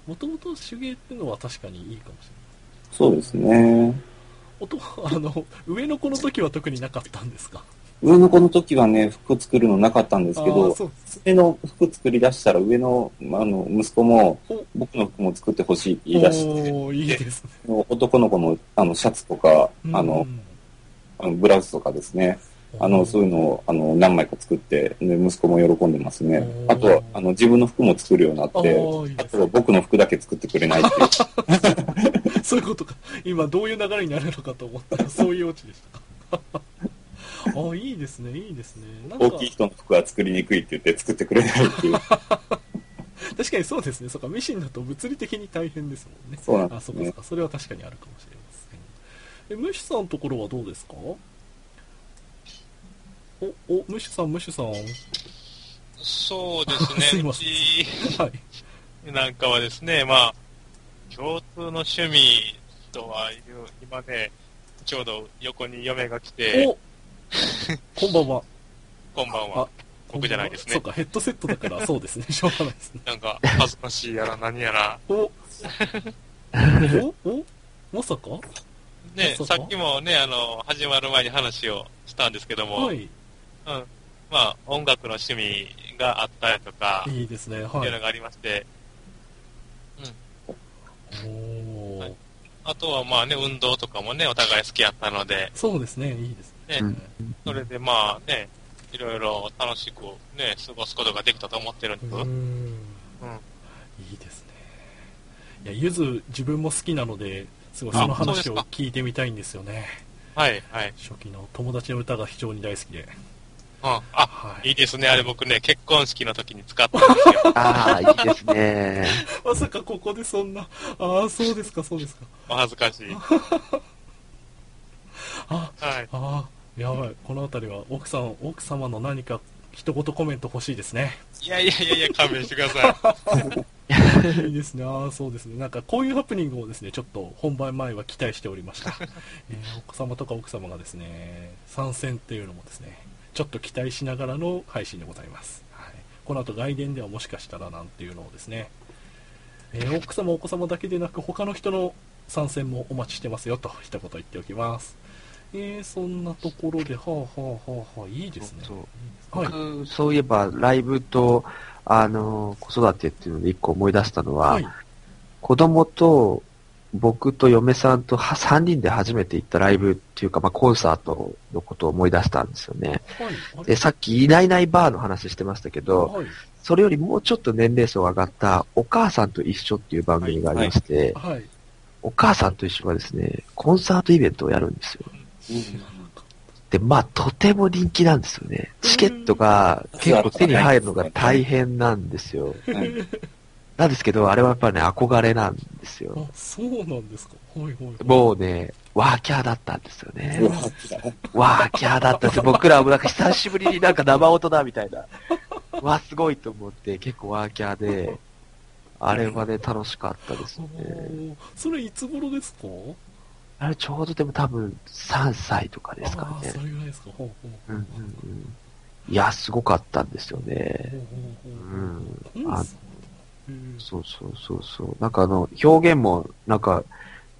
もともと手芸っていうのは確かにいいかもしれない。そうですね。音 あの、上の子の時は特になかったんですか？上の子の時はね、服作るのなかったんですけあど上の服作り出したら上のあの息子もお。僕の服も作ってほしいって言い出して、いいですね。男の子のあのシャツとか、あのうん。あのブラウスとかですね、あのそういうのをあの何枚か作って、で息子も喜んでますね。あとはあの自分の服も作るようになっあて、ーいいですあとは僕の服だけ作ってくれないっていう。そういうことか。今どういう流れになるのかと思ったら、そういうオチでしたか。あいいですね、いいですね。なんか大きい人の服は作りにくいって言って作ってくれないっていう。確かにそうですね。そうか、ミシンだと物理的に大変ですもんね。そうなんですあ、そうか、そうね。か。それは確かにあるかもしれません。え、ムシさんのところはどうですか？お、お、ムシさん、ムシさん。はそうですね。すいまうちい。なんかはですね、まあ、共通の趣味とはいう、今ね、ちょうど横に嫁が来て、お こんばんは。こんばんは。僕じゃないですねそうか、ヘッドセットだからそうですね。しょうがないですね。なんか、恥ずかしいやら何やら。おおおまさか？ね、さっきもね、あの、始まる前に話をしたんですけども、はい。うん。まあ、音楽の趣味があったりとか、いいですね。はい。っていうのがありまして、はいあとはまあね、運動とかもね、お互い好きやったので、そうですね。いいですね。ね、うんそれでまあね、いろいろ楽しくね、過ごすことができたと思ってるんです。うーん。いいですね。いや、ゆず自分も好きなので、すごいあその話を聞いてみたいんですよね。はい、はい。初期の友達の歌が非常に大好きで。うん。あ、はい。いいですね。あれ僕ね、結婚式の時に使ったんですよ。ああ、いいですね。まさかここでそんな、ああ、そうですか、そうですか。お恥ずかしい。あはい。あー、やばい。この辺りは奥さん、奥様の何か一言コメント欲しいですね。いやいやいやいや、勘弁してください。いいですね。ああ、そうですね。なんかこういうハプニングをですね、ちょっと本番前は期待しておりました。えー、お子様とか奥様がですね、参戦っていうのもですね、ちょっと期待しながらの配信でございます。はい、この後外伝ではもしかしたらなんていうのをですね、えー奥様お子様だけでなく他の人の参戦もお待ちしてますよと一言言っておきます。えー、そんなところで、はあはあはあはあ、いいですね。そうはい。僕、そういえば、ライブと、あの、子育てっていうので一個思い出したのは、はい。子供と僕と嫁さんとは3人で初めて行ったライブっていうか、まあ、コンサートのことを思い出したんですよね。はい。で、さっき、いないいないバーの話してましたけど、はい。それよりもうちょっと年齢層が上がった、お母さんと一緒っていう番組がありまして、はい。お母さんと一緒がですね、コンサートイベントをやるんですよ。で、まあ、とても人気なんですよね。チケットが結構手に入るのが大変なんですよ。はいなんですけど、あれはやっぱりね、憧れなんですよ。あ、そうなんですか。はいはいはい。もうね、ワーキャーだったんですよね。ワーキャーだったんですよ。僕らもなんか久しぶりになんか生音だみたいな。わ、すごいと思って、結構ワーキャーで、あれはね、楽しかったですおね。ーそれいつ頃ですか？あれちょうどでも多分3歳とかですかねああ、そ。れぐらいですか。ほうほううんうんうん。いや、すごかったんですよね。ほうほううほう。ん。あうんうんそうそうそうそう。なんかあの、表現も、なんか、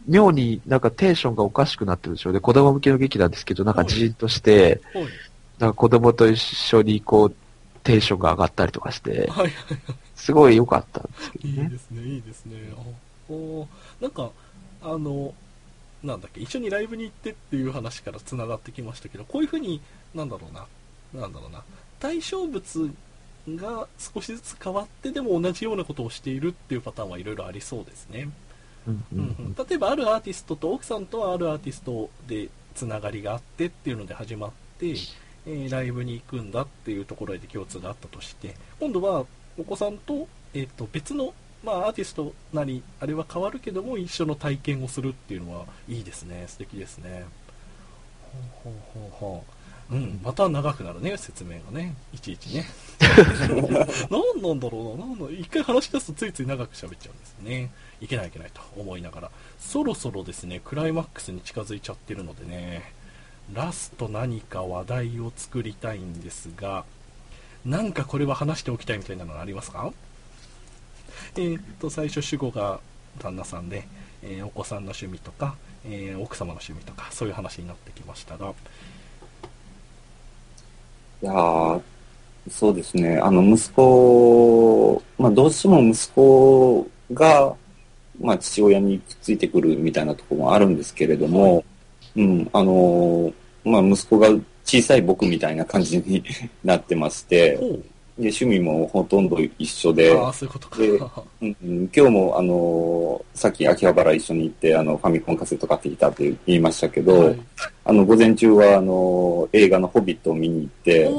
妙になんかテンションがおかしくなってるでしょうね。子供向けの劇なんですけど、なんかじーんとして、はいなんか子供と一緒にこう、テンションが上がったりとかして、はいはいすごい良かったんですけいどね。いですね、いいですね。あおーなんか、あの、なんだっけ、一緒にライブに行ってっていう話から繋がってきましたけど、こういうふうに、なんだろうな、なんだろうな、対象物が少しずつ変わってでも同じようなことをしているっていうパターンはいろいろありそうですね。うん例えばあるアーティストと奥さんとはあるアーティストでつながりがあってっていうので始まって、えーライブに行くんだっていうところで共通があったとして今度はお子さんと,、えー、と別の、まあ、アーティストなりあれは変わるけども一緒の体験をするっていうのはいいですね。素敵ですね。ほうほうほうほううん、また長くなるね、説明がね。いちいちね。何なんだろうな、なんだ一回話し出すとついつい長く喋っちゃうんですね。いけないいけないと思いながら。そろそろですね、クライマックスに近づいちゃってるのでね、ラスト何か話題を作りたいんですが、なんかこれは話しておきたいみたいなのありますか？えーっと、最初主語が旦那さんで、えーお子さんの趣味とか、えー奥様の趣味とか、そういう話になってきましたが、いやーそうですね。あの、息子、まあ、どうしても息子が、まあ、父親にくっついてくるみたいなところもあるんですけれども、うん、あのーまあ、息子が小さい僕みたいな感じに なってまして。で、趣味もほとんど一緒で、ああ、そういうことか。でうんうん今日も、あのーさっき秋葉原一緒に行って、あの、ファミコンカセット買ってきたって言いましたけど、はい。あの、午前中は、あのー映画のホビットを見に行って、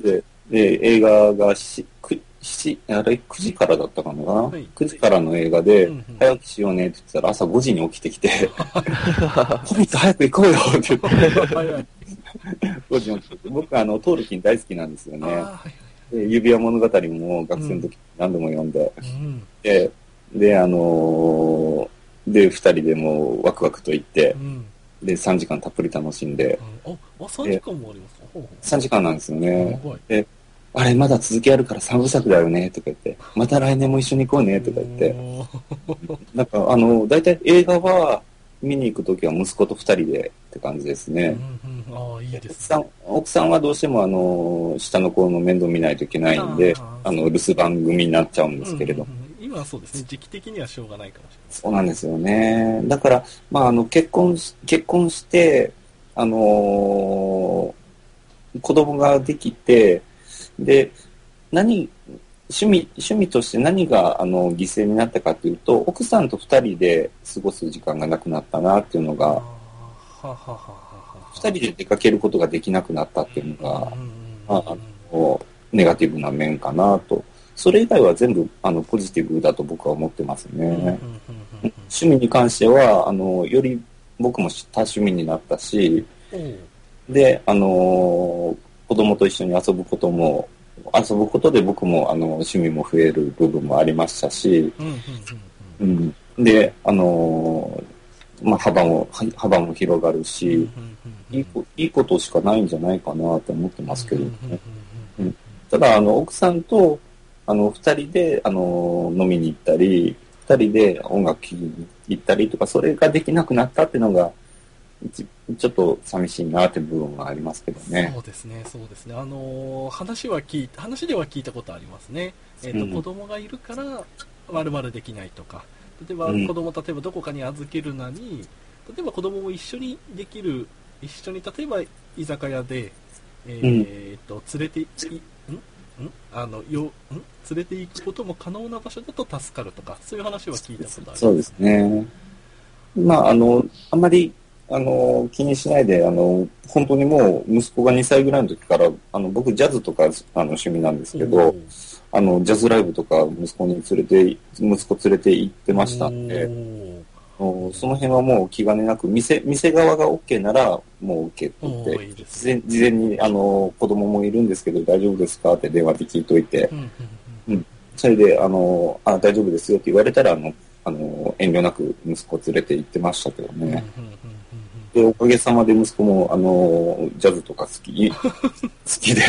で、で、映画がし、く、し、あれ、9時からだったかな、はい。9時からの映画で、うんうん。早起きしようねって言ってたら、朝5時に起きてきて、ホビット早く行こうよって言って、はいはい。5時に起きて僕、あの、トールキン大好きなんですよね。指輪物語も学生の時何度も読んで、うん。で、で、あのーで、二人でもうワクワクと言ってう、ん。で、3時間たっぷり楽しんで、あ、あ、3時間もありますか？ほうほ3時間なんですよう。ね。あれ、まだ続きあるから3部作だよね、とか言って、また来年も一緒に行こうね、とか言って、なんか、あの、大体映画は見に行くときは息子と二人でって感じですね。うんうん、ああ、いい奥ですさん、奥さんはどうしてもあの、下の子の面倒見ないといけないんであ、の、留守番組になっちゃうんですけれど。うんうんうん。今はそうですね、時期的にはしょうがないかもしそうなんですよね。だから、まあ、あの、結婚し、結婚して、あのー子供ができて、で、何、趣味、趣味として何が、あの、犠牲になったかというと、奥さんと二人で過ごす時間がなくなったなっていうのが、ーははははは。二人で出かけることができなくなったっていうのが、まああのネガティブな面かなと。それ以外は全部、あの、ポジティブだと僕は思ってますね。趣味に関しては、あの、より僕も多趣味になったし、で、あの、子供と一緒に遊ぶことも、遊ぶことで僕も、あの、趣味も増える部分もありましたし、うん。で、あの、まあ、幅も、は幅も広がるし、いいこいいことしかないんじゃないかなと思ってますけどね。ただ、あの、奥さんと、あの、二人で、あの、飲みに行ったり、二人で音楽聴きに行ったりとか、それができなくなったっていうのが、ちちょっと寂しいなっていう部分はありますけどね。そうですね、そうですね。あのー話は聞い話では聞いたことありますね。えっ、と、うん子供がいるから、まるまるできないとか。例えば、うん子供、例えばどこかに預けるなに、例えば子供も一緒にできる、一緒に、例えば居酒屋で、えっ、と、連れてい、ん？ん？あの、よ、ん？連れて行くことも可能な場所だと助かるとか、そういう話は聞いたことあります。そうですね。まあ、あの、あんまり、あの、気にしないで、あの、本当にもう、息子が2歳ぐらいの時から、あの、僕、ジャズとか、あの、趣味なんですけおどー、あの、ジャズライブとか、息子に連れて、息子連れて行ってましたんで、おーおその辺はもう気兼ねなく、店、店側が OK なら、もう OK って言って、事前事前に、あの、子供もいるんですけど、大丈夫ですか？って電話で聞いといてう、んうんうん。それで、あの、あ、大丈夫ですよって言われたら、あの、あの、遠慮なく息子連れて行ってましたけどうんうんうんね。うんで、おかげさまで息子も、あの、ジャズとか好き、好きで、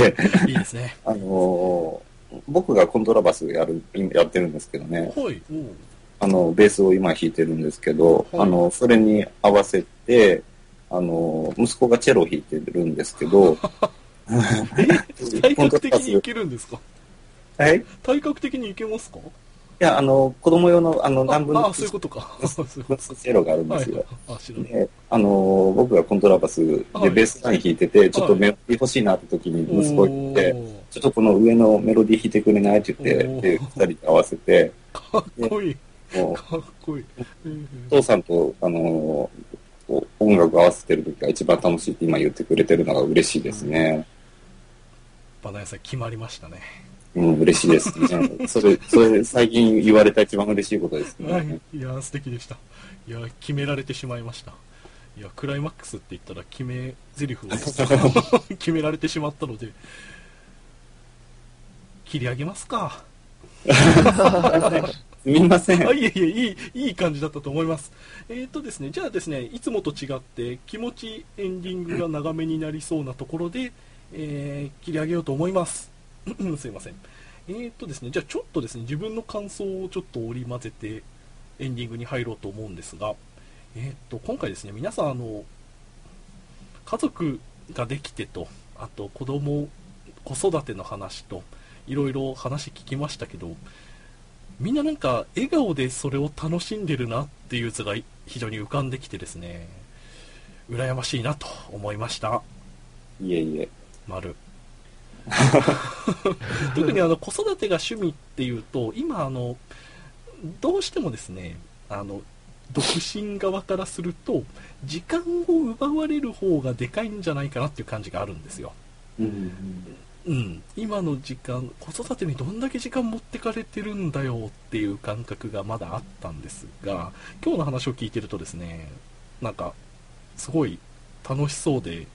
うんいいですね。あの、僕がコントラバスやる、やってるんですけどね、はい。あの、ベースを今弾いてるんですけど、はい。あの、それに合わせて、あの、息子がチェロを弾いてるんですけど、体格的にいけるんですか？はいい体格的にいけますか？や、あの、子供用の、あの、何分のああ、そういうことか。ロがあるんですよ。。あ、知らない。で、あの、僕がコントラバスはいでベースライン弾いてて、ちょっとメロディー欲しいなって時に息子に言って、ちょっとこの上のメロディー弾いてくれない？って言って、で、二人で合わせて、かっこいい。かっこいい。父さんと、あの、お音楽合わせてる時が一番楽しいって今言ってくれてるのが嬉しいですね。バナヤさん決まりましたね。うん、嬉しいですね。それ、それ、最近言われた一番嬉しいことですね。はい。いや、素敵でした。いや、決められてしまいました。いや、クライマックスって言ったら決め台詞を 決められてしまったので、切り上げますか。すみません。あいえいえ、いい、いい感じだったと思います。えーとですね、じゃあですね、いつもと違って気持ちエンディングが長めになりそうなところで、えー切り上げようと思います。すいません。えーとですね、じゃあちょっとですね、自分の感想をちょっと織り交ぜてエンディングに入ろうと思うんですが、えーと、今回ですね、皆さん、あの、家族ができてと、あと子供、子育ての話と、いろいろ話聞きましたけど、みんななんか笑顔でそれを楽しんでるなっていう図が非常に浮かんできてですね、羨ましいなと思いました。いえいえ。丸。特にあの子育てが趣味っていうと、今あの、どうしてもですね、あの、独身側からすると、時間を奪われる方がでかいんじゃないかなっていう感じがあるんですよ。うん。うん、今の時間、子育てにどんだけ時間持ってかれてるんだよっていう感覚がまだあったんですが、今日の話を聞いてるとですね、なんか、すごい楽しそうで、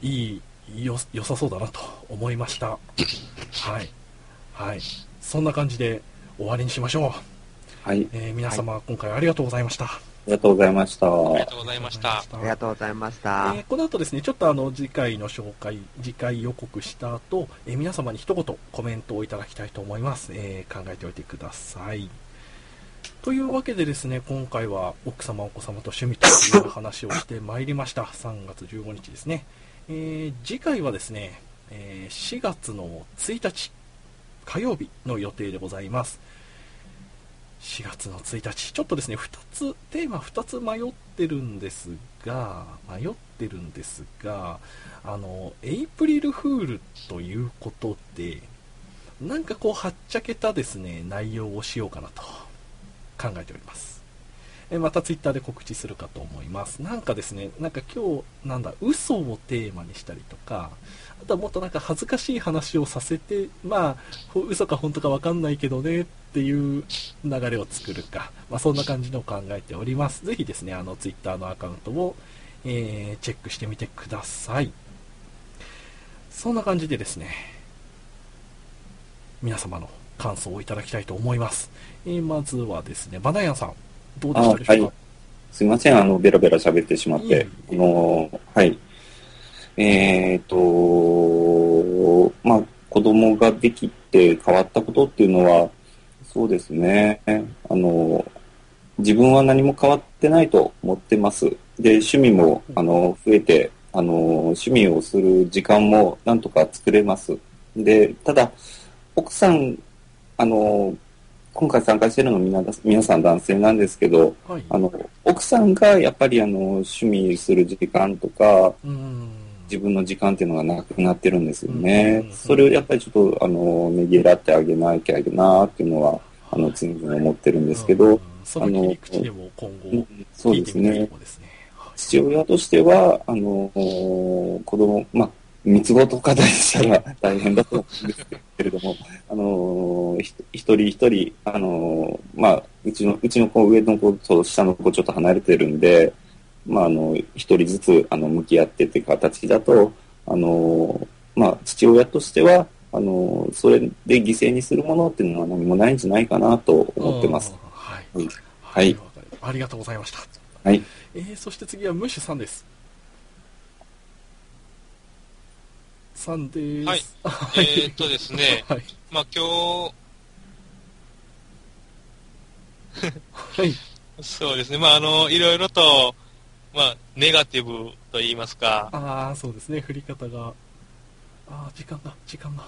いい、よ、良さそうだなと思いました。はい。はい。そんな感じで終わりにしましょう。はい。えー皆様、今回ありがとうございました。ありがとうございました。ありがとうございました。ありがとうございました。えーこの後ですね、ちょっとあの次回の紹介、次回予告した後、えー皆様に一言コメントをいただきたいと思います。えー考えておいてください。というわけでですね、今回は奥様お子様と趣味という話をしてまいりました。3月15日ですね。えー次回はですね、えー4月の1日火曜日の予定でございます。4月の1日、ちょっとですね、2つ、テーマ2つ迷ってるんですが、迷ってるんですが、あの、エイプリルフールということで、なんかこう、はっちゃけたですね、内容をしようかなと考えております。えまたツイッターで告知するかと思います。なんかですね、なんか今日、なんだ、嘘をテーマにしたりとか、あとはもっとなんか恥ずかしい話をさせて、まあ、嘘か本当かわかんないけどねっていう流れを作るか、まあそんな感じのを考えております。ぜひですね、あのツイッターのアカウントを、えーチェックしてみてください。そんな感じでですね、皆様の感想をいただきたいと思います。えーまずはですね、バナヤンさん、どうでしたでしょうか、あはいすいません、あの、ベラベラ喋ってしまって。あの、はい。えっ、と、まあ、子供ができて変わったことっていうのは、そうですね。あの、自分は何も変わってないと思ってます。で、趣味も、あの、増えて、あの、趣味をする時間もなんとか作れます。で、ただ、奥さん、あの、今回参加してるの皆皆さん男性なんですけど、はい。あの、奥さんがやっぱりあの、趣味する時間とか。自分の時間っていうのがなくなってるんですようんね。それをやっぱりちょっと、あの、ねぎらってあげなきゃいけなっていうのは、あの、常々思ってるんですけうんど、その切り口でも今後うんそうですね父親としては、あの、子供、まあ、三つ子とかでしたら 大変だと思うんですけれども、あの、ひ一人一人、あの、まあ、うちの、うちの子、上の子と下の子ちょっと離れてるんで、まあ、あの、一人ずつ、あの、向き合ってって形だと、あの、まあ、父親としては、あの、それで犠牲にするものっていうのは何もないんじゃないかなと思ってます。うんはい。はいありがとうございました。はい。えー、そして次はムッシュさんです。さんです。はい はえーっとですね、はい。まあ今はい。日、そうですね、まああの、いろいろと、まあ、ネガティブと言いますか、ああ、そうですね。振り方が。ああ、時間が、時間が。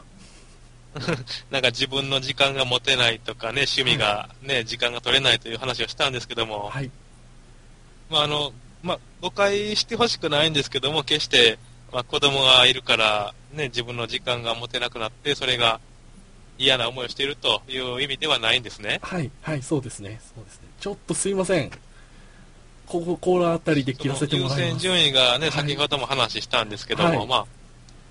なんか自分の時間が持てないとかね、趣味がね、時間が取れないという話をしたんですけども、はい。まああの、まあ、誤解してほしくないんですけども、決して、まあ、子供がいるから、ね、自分の時間が持てなくなって、それが嫌な思いをしているという意味ではないんですね。はい。はい。そうですね。そうですね。ちょっとすいません。ここ、このあたりで切らせてもらい優先ます。順位がね、はい先ほども話したんですけども、はいまあ、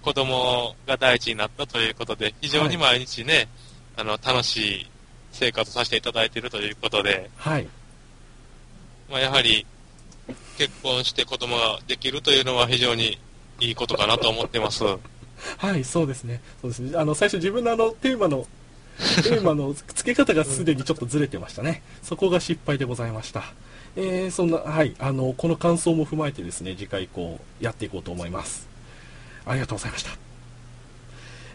子供が第一になったということで、非常に毎日ね、あの、楽しい生活させていただいているということで、はい。まあ、やはり、結婚して子供ができるというのは非常にいいことかなと思ってます。はい、そうですね。そうですね。あの、最初自分のあの、テーマの、テーマの付け方がすでにちょっとずれてましたね。そこが失敗でございました。えー、そんな、はい、あの、この感想も踏まえてですね、次回以降、やっていこうと思います。ありがとうございました。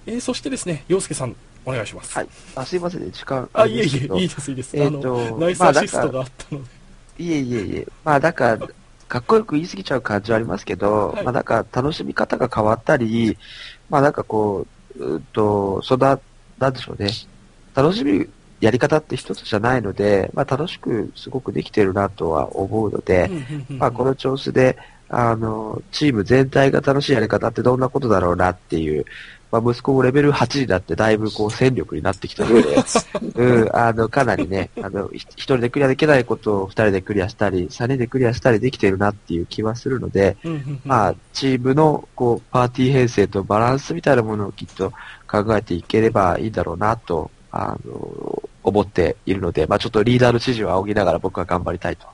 えー、そしてですね、洋介さん、お願いします。はい。あ、すいませんね、時間。あ、いえいえ、いいです、いいです。えーあの、とナイスアシストがあったので。いえいえいえ。まあ、なんか、かっこよく言い過ぎちゃう感じはありますけど、はいまあ、なんか、楽しみ方が変わったり、まあ、なんかこう、うーんと、そんな、なんでしょうね。楽しみ、やり方って一つじゃないので、まあ、楽しくすごくできてるなとは思うので、まあ、この調子で、あの、チーム全体が楽しいやり方ってどんなことだろうなっていう、まあ、息子もレベル8になってだいぶこう戦力になってきたので、うん、あの、かなりね、あの、ひ一人でクリアできないことを二人でクリアしたり、三人でクリアしたりできてるなっていう気はするので、まあ、チームの、こう、パーティー編成とバランスみたいなものをきっと考えていければいいだろうなと、あの、思っているので、まあ、ちょっとリーダーの指示を仰ぎながら僕は頑張りたいと。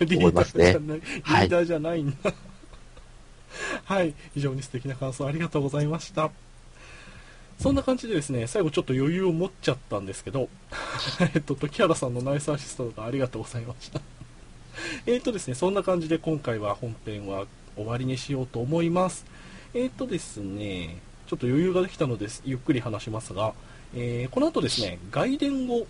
リーダーじゃない、リーダーじゃないんだ。はい、非常に素敵な感想ありがとうございました。そんな感じでですね、最後ちょっと余裕を持っちゃったんですけど、えっと、時原さんのナイスアシストがありがとうございました。えっとですね、そんな感じで今回は本編は終わりにしようと思います。えっとですね、ちょっと余裕ができたので、ゆっくり話しますが、えーこの後ですね、外伝を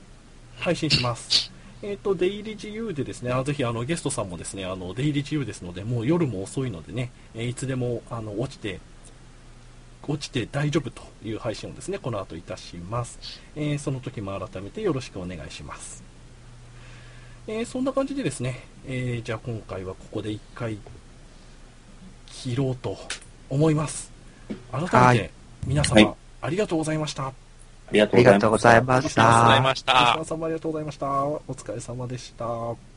配信します。えっ、と、出入り自由でですね、あぜひあのゲストさんもですね、あの出入り自由ですので、もう夜も遅いのでね、えいつでもあの落ちて、落ちて大丈夫という配信をですね、この後いたします。えーその時も改めてよろしくお願いします。えーそんな感じでですね、えーじゃあ今回はここで一回切ろうと思います。改めて、はい皆様、はいありがとうございました。ありがとうございましありがとうございた。ました吉。田さんもありがとうございました。お疲れ様でした。